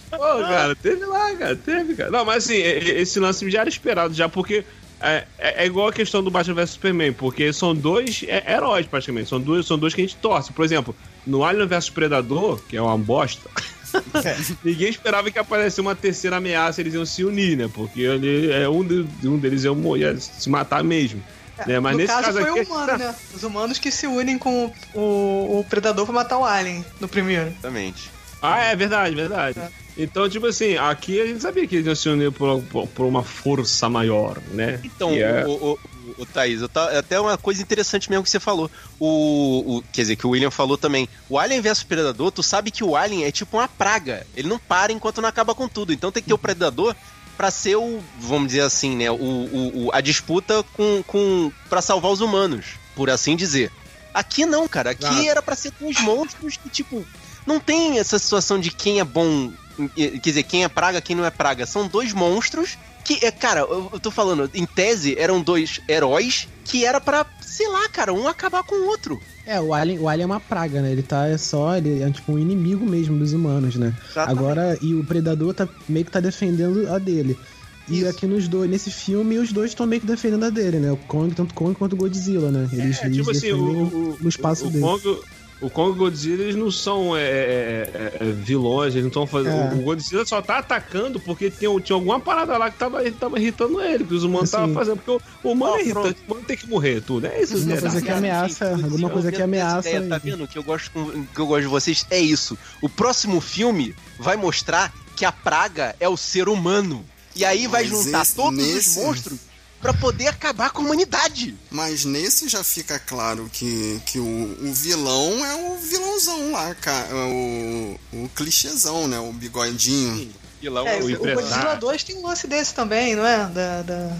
Pô, cara, teve lá, cara, teve, cara. Não, mas assim, esse lance já era esperado, já, porque é, é- é igual a questão do Batman vs Superman, porque são dois é, heróis, praticamente. São dois, são dois que a gente torce. Por exemplo, no Alien vs Predador, que é uma bosta, ninguém esperava que aparecesse uma terceira ameaça eles iam se unir, né? Porque ele, é, um, de- um deles ia, mo- ia se matar mesmo. né? Mas no nesse caso, caso, foi aqui. o humano, né? Os humanos que se unem com o, o predador pra matar o alien no primeiro. Exatamente. Ah, é verdade, verdade. Então, tipo assim, aqui a gente sabia que eles iam se unir por, por- por uma força maior, né? Então, é- o, o, o, o Thaís, eu tá, até uma coisa interessante mesmo que você falou. O, o- quer dizer, que o William falou também. O Alien vs Predador, tu sabe que o Alien é tipo uma praga. Ele não para enquanto não acaba com tudo. Então tem que ter o Predador pra ser o, vamos dizer assim, né, o, o- o- a disputa com, com para salvar os humanos, por assim dizer. Aqui não, cara. Aqui Ah. era pra ser com os monstros que, tipo, não tem essa situação de quem é bom, quer dizer, quem é praga, quem não é praga. São dois monstros que, é, cara, eu, eu tô falando, em tese eram dois heróis que era pra, sei lá, cara, um acabar com o outro. É, o Alien, o Alien é uma praga, né? Ele tá é só, ele é tipo um inimigo mesmo dos humanos, né? Agora, e o Predador tá meio que tá defendendo a dele. E Isso. aqui nos dois, nesse filme, os dois estão meio que defendendo a dele, né? O Kong, tanto o Kong quanto o Godzilla, né? Eles, É, eles tipo assim, o, defendem o, no espaço o, o dele. Kong, o Kong e o Godzilla, eles não são é, é, é, é, vilões, eles não estão fazendo. É. O Godzilla só tá atacando porque tinha, tinha alguma parada lá que tava, tava irritando ele, que os humanos Assim. estavam fazendo. Porque o, o humano Ó, é irritante, pronto. o humano tem que morrer, tudo. É isso, Alguma né? coisa que ameaça, alguma coisa que ameaça. ideia, tá vendo? Que eu gosto que eu gosto de vocês é isso. O próximo filme vai mostrar que a praga é o ser humano. E aí vai Mas juntar esse- todos nesse- os monstros pra poder acabar com a humanidade. Mas nesse já fica claro que, que o, o vilão é o vilãozão lá, cara. O, o clichêzão, né? O bigodinho. Vilão É, o o, o. Godzilla 2 tem um lance desse também, não é? Da, da...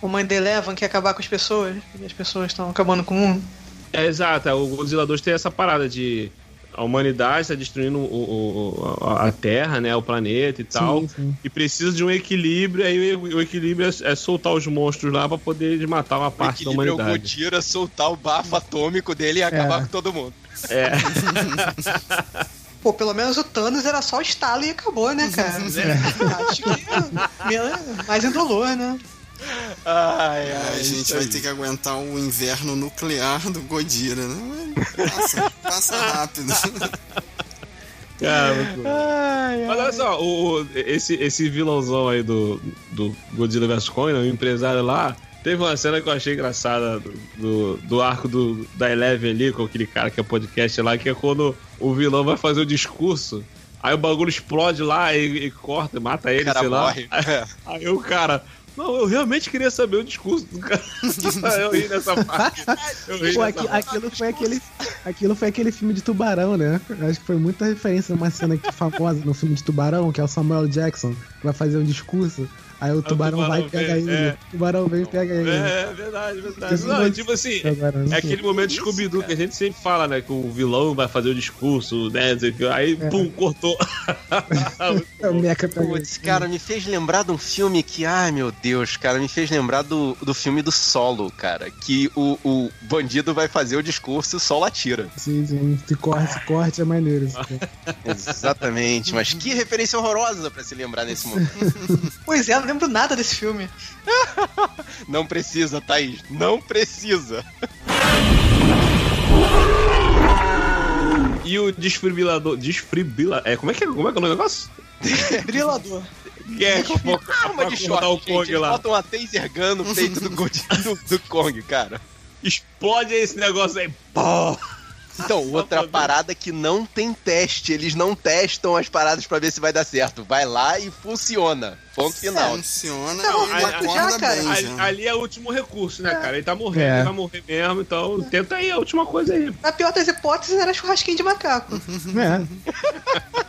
O mãe de Eleven quer acabar com as pessoas. E as pessoas estão acabando com o mundo. É, exato, o Godzilla 2 tem essa parada de. A humanidade está destruindo o, o- a Terra, né? O planeta e tal. Sim, sim. E precisa de um equilíbrio, aí o, o equilíbrio é, é soltar os monstros lá pra poder matar uma parte da é o humanidade. Godira soltar o bafo atômico dele e acabar É. com todo mundo. É. Pô, pelo menos o Thanos era só o estalo e acabou, né, cara? Acho que mais indolor, né? Ai, É, a gente vai ter que aguentar o inverno nuclear do Godira, né? Mas Passa, rápido. Cara, muito bom. Mas olha só, o, o- esse, esse vilãozão aí do, do Godzilla vs Kong, né, o empresário lá, teve uma cena que eu achei engraçada do, do, do arco do, da Eleven ali, com aquele cara que é podcast lá, que é quando o vilão vai fazer o discurso, aí o bagulho explode lá e, e corta, mata ele, sei lá. morre. É. Aí o cara. Não, eu realmente queria saber o discurso do cara. eu ri nessa parte. Eu ri Pô, nessa aqui- parte. aquilo, foi aquele, aquilo foi aquele filme de tubarão, né? Acho que foi muita referência numa cena aqui famosa no filme de tubarão, que é o Samuel Jackson, que vai fazer um discurso. Aí o tubarão, tubarão vai e pega ele. é. O tubarão vem e pega ele. É, verdade, verdade. Esse Não, tipo assim, é aquele momento Scooby-Doo que a gente sempre fala, né? Que o vilão vai fazer o discurso, né? o Aí, É. pum, cortou. É o Putz, ele. cara, me fez lembrar de um filme que, ai meu Deus, cara, me fez lembrar do, do filme do Solo, cara. Que o, o bandido vai fazer o discurso e o Solo atira. Sim, sim. Se corte, se corte é maneiro. isso, cara. Exatamente, mas que referência horrorosa pra se lembrar nesse momento. Pois é, lembro nada desse filme. Não precisa, Thaís, não precisa. E o desfibrilador. Desfibrilador. É, como é que é, como é, que é o negócio? Que é Arma de choque, o Kong gente. Lá. botam uma taser gun no peito do, do, do Kong, cara. Explode esse negócio aí. Pô! Então, outra parada que não tem teste. Eles não testam as paradas pra ver se vai dar certo. Vai lá e funciona. Ponto final. Funciona morto acorda já, cara. bem Ali, já. ali é o último recurso, né, cara? Ele tá morrendo, É. ele vai morrer mesmo, então tenta aí a última coisa aí. Na pior das hipóteses, era churrasquinho de macaco. É.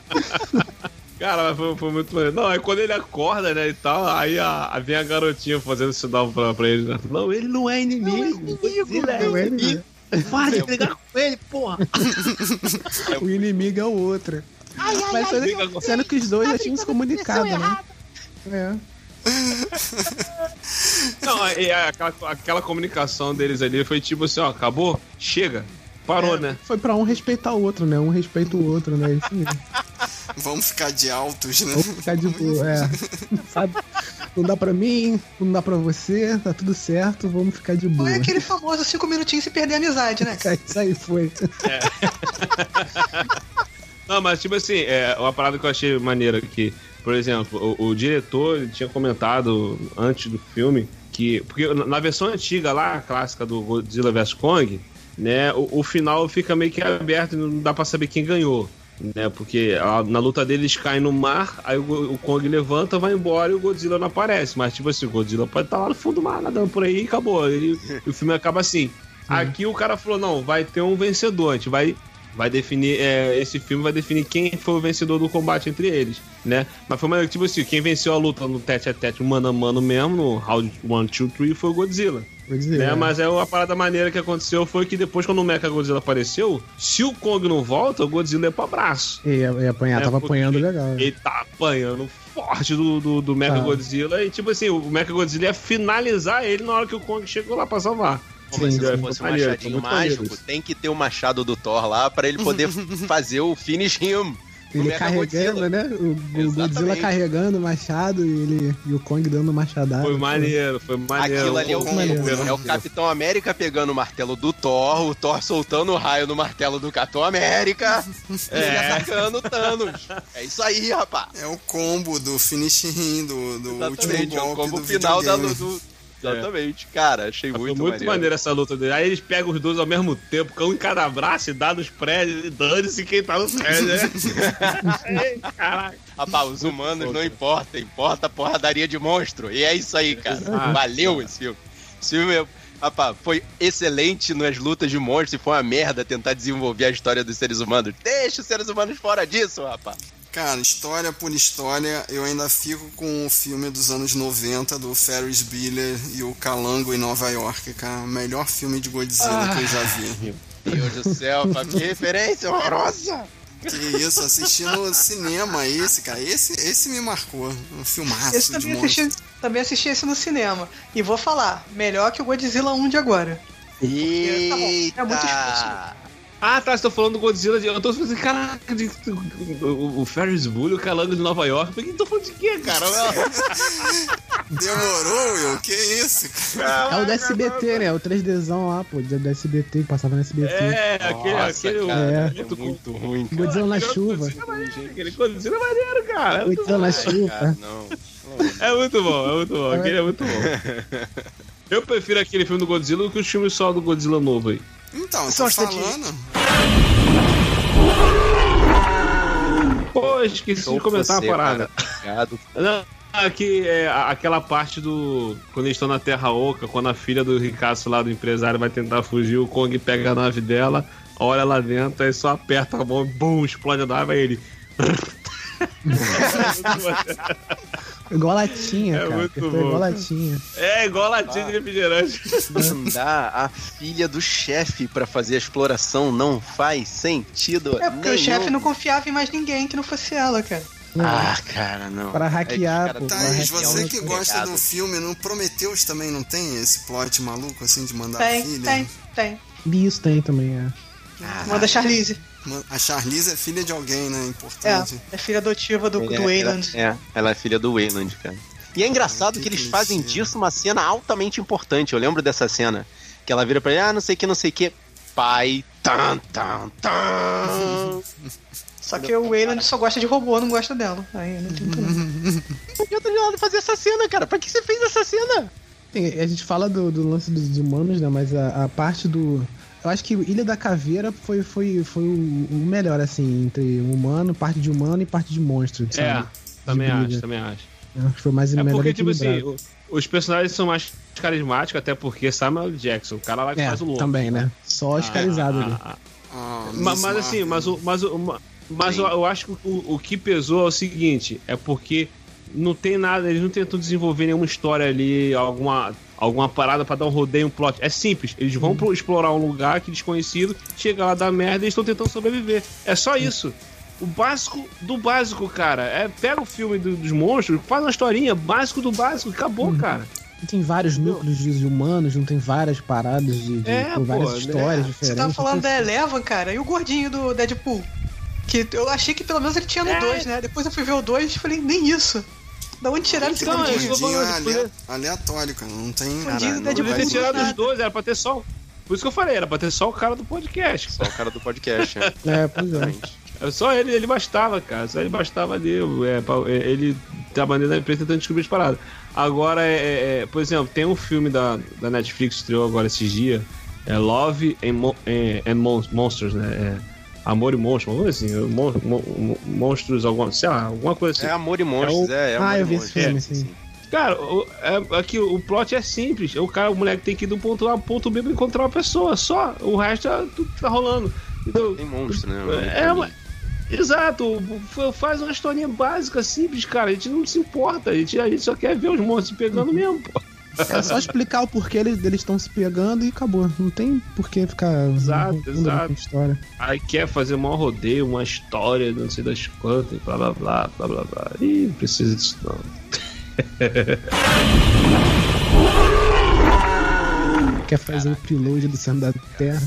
Cara, mas foi, foi muito maneiro. Não, aí quando ele acorda, né, e tal, aí a, a- vem a garotinha fazendo sinal pra, pra ele, né? Não, ele não é inimigo. Godzilla é Não é inimigo. inimigo. Para de brigar com ele, porra. O inimigo é o outro. Mas sendo, Briga- sendo que os dois já tinham se comunicado, né? É. Não, e aquela, aquela comunicação deles ali foi tipo assim, ó, acabou? Chega. Parou, né? Foi pra um respeitar o outro, né? Um respeita o outro, né? Isso mesmo. Vamos ficar de altos, né? Vamos ficar de boa, é. Sabe? Não dá pra mim, não dá pra você, tá tudo certo, vamos ficar de boa. Foi aquele famoso cinco minutinhos e perder a amizade, né? Cara, Isso aí foi. Não, mas tipo assim, é uma parada que eu achei maneira que, por exemplo, o, o diretor ele tinha comentado antes do filme que. Porque na na versão antiga lá, clássica do Godzilla vs Kong, né, o, o final fica meio que aberto não dá pra saber quem ganhou. Né, porque a- na luta deles caem no mar, aí o, o Kong levanta, vai embora e o Godzilla não aparece. Mas, tipo assim, o Godzilla pode estar lá no fundo do mar, nadando por aí e acabou. E, e o filme acaba assim. Aqui o cara falou: não, vai ter um vencedor, a gente vai vai definir é, esse filme vai definir quem foi o vencedor do combate entre eles, né? Mas foi mais tipo assim, quem venceu a luta no tete a tete mano a mano mesmo, no round 1, 2, 3 foi o Godzilla. Dizer. Né? é. Mas é uma parada maneira que aconteceu foi que depois quando o Mecha Godzilla apareceu, se o Kong não volta, o Godzilla ia pro abraço. Ia, ia apanhar, É, tava porque apanhando legal. Ele tá apanhando forte do, do, do Mecha Tá. Godzilla e tipo assim, o Mecha Godzilla ia finalizar ele na hora que o Kong chegou lá pra salvar. Mas Sim, se é, fosse um maneiro, machadinho maneiro mágico, tem que ter o machado do Thor lá pra ele poder fazer o finish him. Ele carregando, Godzilla. né? O, o Godzilla Exatamente. carregando o machado e, ele, e o Kong dando machadada. Foi maneiro, foi maneiro. Aquilo ali é o, maneiro. é o Capitão América pegando o martelo do Thor, o Thor soltando o raio no martelo do Capitão América, ele É. atacando o Thanos. É isso aí, rapaz. É o combo do finish do, do último Exatamente, é o golpe combo do final da do, Exatamente, cara, achei Mas muito, foi muito maneiro. maneiro essa luta dele. Aí eles pegam os dois ao mesmo tempo, um em cada braço e dá nos prédios e dane-se quem tá no prédio, né? Ei, Caraca. Rapaz, os humanos não importa, importa a porradaria de monstro. E é isso aí, cara. Ah. Valeu esse filme. Esse filme, é- rapaz, foi excelente nas lutas de monstros e foi uma merda tentar desenvolver a história dos seres humanos. Deixa os seres humanos fora disso, rapaz. Cara, história por história, eu ainda fico com o filme dos anos 90 do Ferris Bueller e o Calango em Nova York, cara. Melhor filme de Godzilla que eu já vi. Deus do céu, que referência horrorosa. Que isso, assistindo no cinema esse, cara. Esse, esse me marcou. Um filmaço Esse de também monstro. assisti, também assisti esse no cinema. E vou falar, melhor que o Godzilla 1 de agora. Eita. Tá bom, é muito difícil. Ah, tá, você tá falando do Godzilla de. Eu tô falando assim, caraca, de- o, o Ferris Bueller, o Calango de Nova York. Por que tô falando de quê, cara? Demorou, Will? Que isso, cara? É o do SBT, né? O 3Dzão lá, pô, do SBT, que passava no SBT. É, aquele. Nossa, aquele cara, é é muito, muito ruim, cara. Godzilla na chuva. Godzilla é Aquele Godzilla é maneiro, cara. É Godzilla na chuva. não. é muito bom, é muito bom. Aquele é muito bom. Eu prefiro aquele filme do Godzilla do que o filme só do Godzilla novo aí. Então, eu Só tô instantinho. falando. Pô, esqueci de comentar Você, uma parada. obrigado. Não, aqui é a- aquela parte do. Quando eles estão na Terra Oca, quando a filha do Ricasso lá do empresário vai tentar fugir, o Kong pega a nave dela, olha lá dentro, aí só aperta a mão, bum, explode a nave, aí ele. Igual latinha, É cara. muito bom. igual latinha. É, igual latinha de refrigerante. Mandar a filha do chefe pra fazer a exploração não faz sentido É porque nenhum. o chefe não confiava em mais ninguém que não fosse ela, cara. Ah, cara, não. Pra hackear, É que pô, pra caras Thaís, você que gosta do filme, no Prometheus também não tem esse plot maluco assim de mandar a Tem, filha? tem, tem. Isso tem também, é. Ah, Manda a Charlize. A Charlize é filha de alguém, né? É, Importante. é filha adotiva do, É, do ela- Wayland. É, ela é filha do Wayland, cara. E é engraçado Ah, que, que eles fazem disso uma cena altamente importante. Eu lembro dessa cena. Que ela vira pra ele, ah, não sei o que, não sei o que. Pai. Tan, tan, tan. Só que o Wayland só gosta de robô, não gosta dela. Aí não tem problema. Não adianta de nada fazer essa cena, cara. Pra que você fez essa cena? Tem- a gente fala do, do lance dos humanos, né? Mas a, a parte do. Eu acho que Ilha da Caveira foi, foi, foi o, melhor, assim, entre humano, parte de humano e parte de monstro. É, sabe? também De briga. acho, também acho. Acho que foi mais É melhor porque, tipo assim, o- os personagens são mais carismáticos, até porque Samuel Jackson, o cara lá que É, faz o louco. também, né? Só escarizado ali. Ah, ah, Ah, Ma- Miss mas assim, mas o, mas o, ma- mas eu, eu acho que o, o que pesou é o seguinte, é porque não tem nada, eles não tentam desenvolver nenhuma história ali, alguma, alguma parada pra dar um rodeio, um plot. É simples, eles vão pro- explorar um lugar que é desconhecido, chega lá dá merda e estão tentando sobreviver. É só isso. O básico do básico, cara. É, pega o filme do- dos monstros, faz uma historinha, básico do básico, acabou, cara. Não tem vários núcleos de humanos, não tem várias paradas de, de- É, com várias pô, histórias né? diferentes. Você tava falando da Eleven, cara, e o gordinho do Deadpool. Que eu achei que pelo menos ele tinha no É. 2, né? Depois eu fui ver o 2 e falei, nem isso. Da onde tiraram esse Então, eu tô Gordinho falando, é aleatório, cara. Não tem. Do não. Podia ter tirado nada. os dois, era pra ter só. Por isso que eu falei, era pra ter só o cara do podcast. Só o cara do podcast, né? É, pois é. É Só ele, ele bastava, cara. Só ele bastava ali. É, pra- é, ele trabalhando na empresa tentando descobrir as paradas. Agora, é, é, é, por exemplo, tem um filme da, da Netflix que estreou agora esses dias. É Love and, Mo- é, and Mon- Monsters, né? É Amor e Monstros, alguma coisa assim. Mon- mon- mon- monstros, alguma, sei lá, alguma coisa assim. É Amor e Monstros, é. é Ah, Amor eu e vi esse Monstros. filme, É, sim. Cara, o, é, aqui, o plot é simples. O cara, o moleque tem que ir do ponto A ao ponto B pra encontrar uma pessoa. Só. O resto é, tudo que tá rolando. Entendeu? Tem monstro, né? É, mas- Exato, faz uma historinha básica, simples, cara. A gente não se importa, a gente, a gente só quer ver os monstros pegando mesmo, pô. É só explicar o porquê eles estão se pegando e acabou. Não tem porquê ficar. Exato, exato. história. Aí quer fazer um rodeio, uma história, não sei das quantas, e blá blá blá, blá blá blá. Ih, não precisa disso não. Quer fazer o preload do centro da Terra.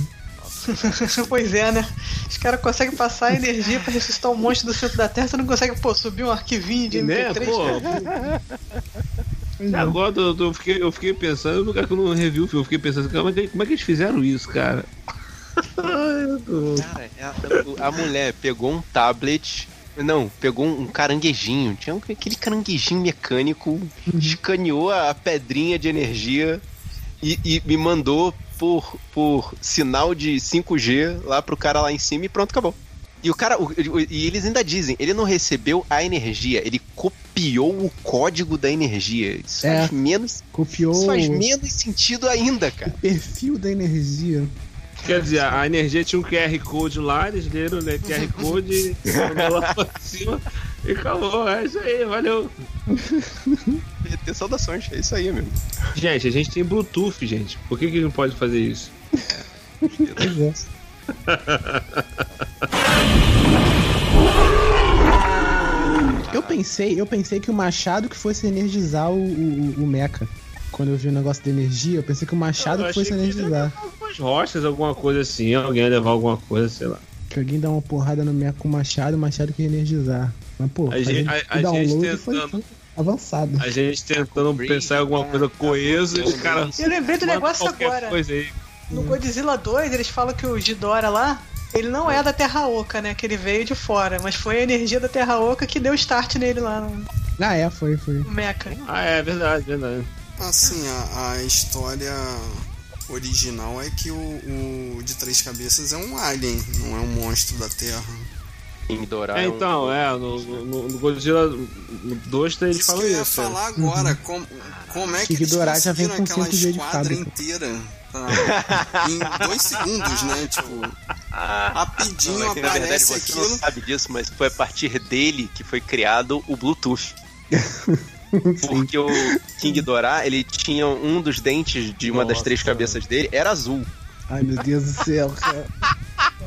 pois é, né? Os caras conseguem passar energia pra ressuscitar um monstro do centro da Terra, você não consegue, pô, subir um arquivinho de né, MP3? pô? Pois E é. agora eu, eu fiquei, eu fiquei pensando, no lugar que eu não revi o filme, eu fiquei pensando, como é que, como é que eles fizeram isso, cara? Cara, a, a mulher pegou um tablet. Não, pegou um caranguejinho. Tinha um- aquele caranguejinho mecânico, escaneou a pedrinha de energia e, e me mandou por, por sinal de 5G lá pro cara lá em cima e pronto, acabou. E o cara, o- o- e eles ainda dizem, ele não recebeu a energia, ele copiou o código da energia. Isso É. faz menos, Copiou isso faz o menos sentido ainda, cara. perfil da energia. Quer dizer, a energia tinha um QR Code lá, eles leram o QR Code, lá pra cima e acabou. É isso aí, valeu. Ter saudações, é isso aí, amigo. Gente, a gente tem Bluetooth, gente. Por que, que não pode fazer isso? É. Eu pensei, eu pensei que o machado que fosse energizar o, o, o mecha. Quando eu vi o negócio da energia, eu pensei que o machado que fosse achei que energizar. Umas rochas, alguma coisa assim, alguém ia levar alguma coisa, sei lá. Que alguém dá uma porrada no mecha com o machado, o machado que energizar. Mas, pô, A fazer gente- a- a download gente foi tentando. avançado. A gente tentando pensar em alguma coisa coesa e os caras. Eu lembrei do negócio agora. Coisa aí. No Godzilla 2, eles falam que o Ghidorah lá, ele não é da Terra Oca, né? Que ele veio de fora, mas foi a energia da Terra Oca que deu start nele lá no Ah, é, foi, foi. Mecha. Ah, é verdade, verdade. Assim, a, a história original é que o, o de três cabeças é um alien, não é um monstro da Terra. Em Dorar É, um- então, é, no, no, no Godzilla 2 eles Isso falam que eu ia isso. é. falar agora, como, como é que Que eles já vem conseguiram com aquela 5G de esquadra inteira em dois segundos, né? Tipo, rapidinho Não, é que, na verdade você não aquilo. sabe disso, mas foi a partir dele que foi criado o Bluetooth. Porque o King Dorá, ele tinha um dos dentes de uma das Nossa. três cabeças dele, era azul. Ai, meu Deus do céu, cara.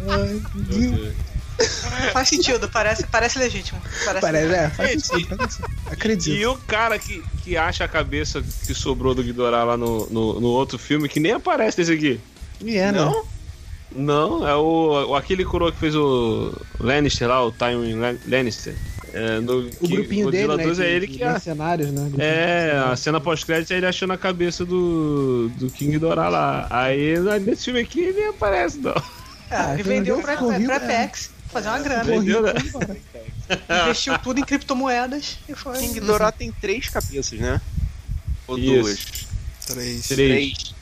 Ai, meu Deus. Faz sentido, parece, parece legítimo. Parece, Parece, é, faz sentido, faz sentido. Acredito. E o cara que, que acha a cabeça que sobrou do Ghidorah lá no, no, no outro filme, que nem aparece nesse aqui. E é, né? Não? Não, é o, o aquele coroa que fez o Lannister lá, o Tywin Lan- Lannister. É, no, O grupinho dele, né? 2 é de- ele que... A, mercenários, né? É, a cena pós-crédito é ele achando a cabeça do, do King Ghidorah lá. Aí nesse filme aqui ele nem aparece, não. É, Ah, ele vendeu pra, pra é. Apex, fazer uma grana. Né? Investiu tudo em criptomoedas e foi. King Dorá tem três cabeças, né? Ou Isso. duas? Três. Três.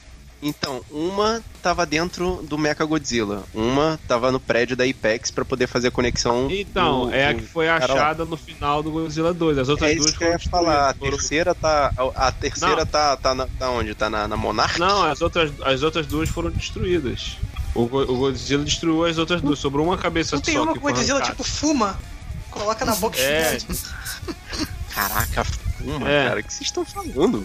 Então, uma tava dentro do Mecha Godzilla, uma tava no prédio da Apex pra poder fazer a conexão. Então, do- é a que foi achada no final do Godzilla 2. As outras É duas que eu ia falar. A terceira tá. A, a terceira Não. tá, tá, na, tá onde? Tá na, na Monarch? Não, as outras, as outras duas foram destruídas. O, o Godzilla destruiu as outras duas. Sobrou uma cabeça Não tem só uma que foi Godzilla arrancada. tipo fuma, coloca na boca e É. Caraca, fuma, É. cara. O que vocês estão falando?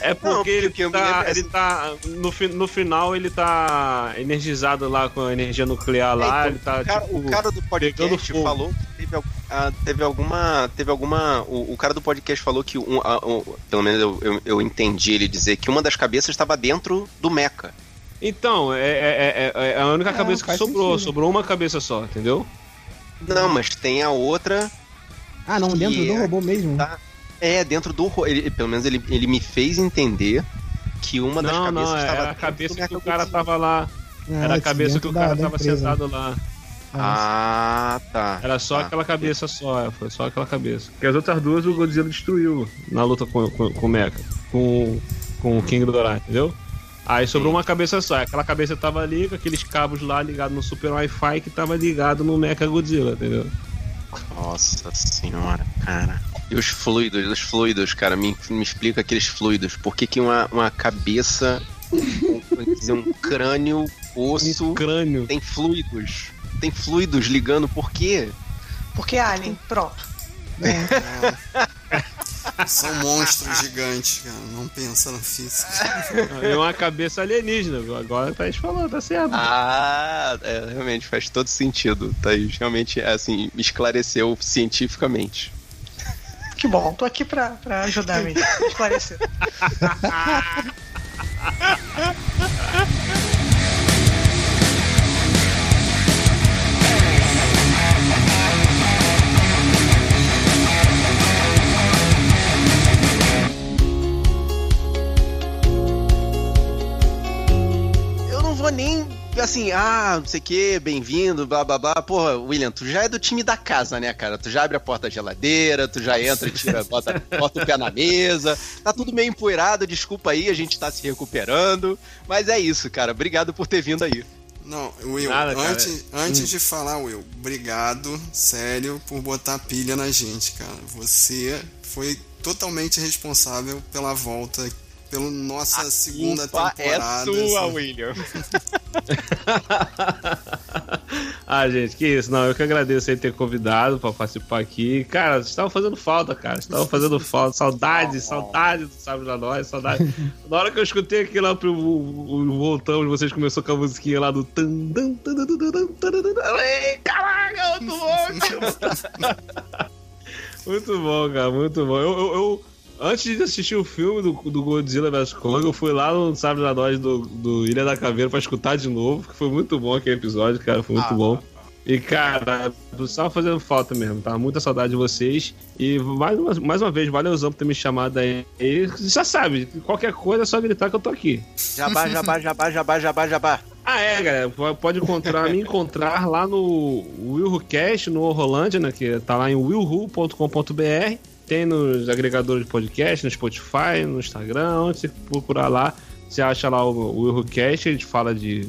é porque Não, ele porque eu me tá, lembro ele assim- tá no, no final ele tá energizado lá com a energia nuclear lá, É, ele tá o, cara, tipo, o cara do podcast falou que teve, ah, teve alguma. Teve alguma. O, o cara do podcast falou que. Um, um- pelo menos eu, eu, eu entendi ele dizer que uma das cabeças estava dentro do Mecha. Então, é, é, é- é a única É, cabeça que sobrou, sentido. sobrou uma cabeça só, entendeu? Não, mas tem a outra. Ah, não, dentro que do é- robô mesmo. tá- É, dentro do. ro- Ele, pelo menos ele, ele me fez entender que uma das não, cabeças não, estava era a cabeça do que o cara tava lá. Ah, Era a cabeça que o da- cara da tava empresa. sentado lá. Ah, tá. Era só Tá. aquela cabeça só, é, foi só aquela cabeça. Porque as outras duas o Godzilla destruiu na luta com, com, com o Mecha, com, com o King Ghidorah, entendeu? Aí sobrou uma cabeça só, aquela cabeça tava ali com aqueles cabos lá ligados no Super Wi-Fi que tava ligado no Mecha Godzilla, entendeu? Nossa senhora, cara. E os fluidos, os fluidos, cara, me, me explica aqueles fluidos. Por que, que uma, uma cabeça, um, é um crânio, osso, Crânio. tem fluidos? Tem fluidos ligando, por quê? Porque é Alien, pronto. São monstros gigantes, cara. Não pensa na física. E uma cabeça alienígena. Agora tá falando, tá certo. Ah, é, realmente faz todo sentido. Thaís realmente, assim, me esclareceu cientificamente. Que bom, tô aqui pra, pra ajudar mesmo, esclarecer. Nem, assim, ah, não sei o que, bem-vindo, blá blá blá. Porra, William, tu já é do time da casa, né, cara? Tu já abre a porta da geladeira, tu já entra, tira, bota, bota o pé na mesa. Tá tudo meio empoeirado, desculpa aí, a gente tá se recuperando. Mas é isso, cara. Obrigado por ter vindo aí. Não, Will, Nada, antes, antes de falar, Will, obrigado, sério, por botar pilha na gente, cara. Você foi totalmente responsável pela volta, pela nossa a segunda temporada. É sua, assim. William. ah, gente, que isso. Não, eu que agradeço aí ter convidado para participar aqui. Cara, estavam fazendo falta, cara. estavam fazendo falta. Saudade, oh, saudade do Sábio da Nós, saudade. Na hora que eu escutei aqui lá pro Voltamos, vocês começou com a musiquinha lá do. Caraca, eu tô louco! muito bom, cara, muito bom. eu, eu, eu antes de assistir o filme do, do Godzilla vs Kong, eu fui lá no Sábado da Nós do, do Ilha da Caveira pra escutar de novo, que foi muito bom aquele episódio, cara, foi muito bom. E, cara, estava fazendo falta mesmo, tava muita saudade de vocês. E mais uma, mais uma vez, valeuzão por ter me chamado aí. E já sabe, qualquer coisa é só gritar que eu tô aqui. Jabá, jabá, jabá, jabá, jabá, jabá. Ah, é, galera. po- Pode encontrar, me encontrar lá no WillWhoCast, no Rolândia, né? Que tá lá em willwho.com.br. Tem nos agregadores de podcast, no Spotify, no Instagram. Onde você procurar lá, você acha lá o WillWhoCast. A gente fala de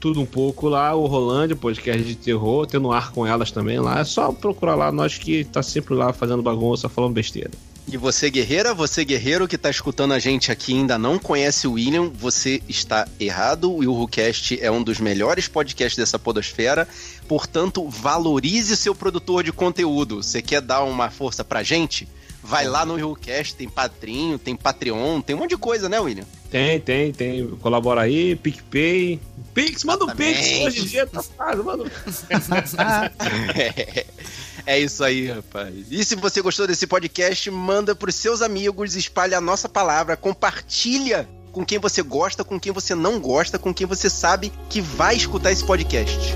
tudo um pouco lá. O Rolândia, podcast de terror. Tem no ar com elas também lá. É só procurar lá. Nós que tá sempre lá fazendo bagunça, falando besteira. E você, guerreira, você, guerreiro que tá escutando a gente aqui ainda não conhece o William, você está errado. O WilhoCast é um dos melhores podcasts dessa podosfera. Portanto, valorize seu produtor de conteúdo. Você quer dar uma força pra gente? Vai lá no RioCast, tem padrinho, tem Patreon, tem um monte de coisa, né, William? Tem, tem, tem. Colabora aí, PicPay. Pix, manda um. Pix. Hoje em dia tá fácil, manda um É isso aí, rapaz. E se você gostou desse podcast, manda pros seus amigos, espalha a nossa palavra, compartilha com quem você gosta, com quem você não gosta, com quem você sabe que vai escutar esse podcast.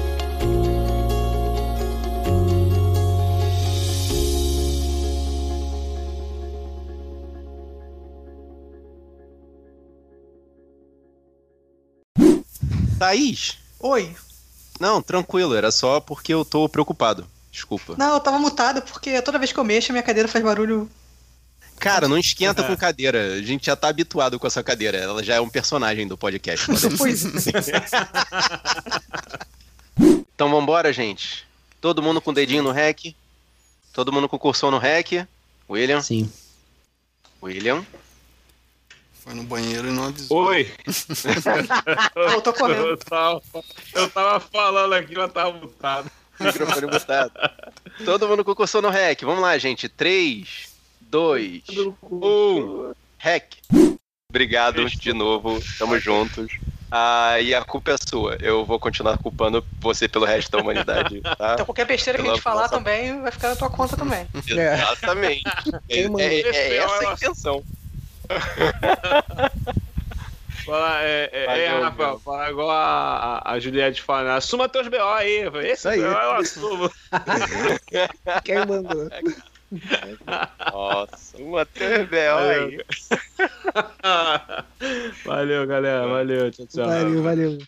Thaís? Oi. Não, tranquilo, era só porque eu tô preocupado. Desculpa. Não, eu tava mutado porque toda vez que eu mexo, minha cadeira faz barulho. Cara, não esquenta com cadeira. A gente já tá habituado com essa cadeira. Ela já é um personagem do podcast. Pois então vambora, gente. Todo mundo com o dedinho no rec. Todo mundo com o cursor no rec. William. Sim. William. Foi no banheiro e não avisou. Oi. eu tô comendo. Eu tava, eu tava falando aqui, ela tava mutada. Microfone mutado. Todo mundo com o cursor no rec. Vamos lá, gente. 3, 2, 1. Rec. Obrigado de novo. Tamo juntos. Ah, e a culpa é sua. Eu vou continuar culpando você pelo resto da humanidade, tá? Então qualquer besteira que a gente falar nossa- também vai ficar na tua conta também. Exatamente. É, Quem é- é essa a intenção. Fala, é, é, é, Rafael, fala igual a, a, a Juliette fala, assuma teus BO aí. Esse Isso aí. BO eu assumo. Quem mandou? Nossa, uma TBO aí. valeu, galera. Valeu. Tchau, tchau. Valeu, valeu.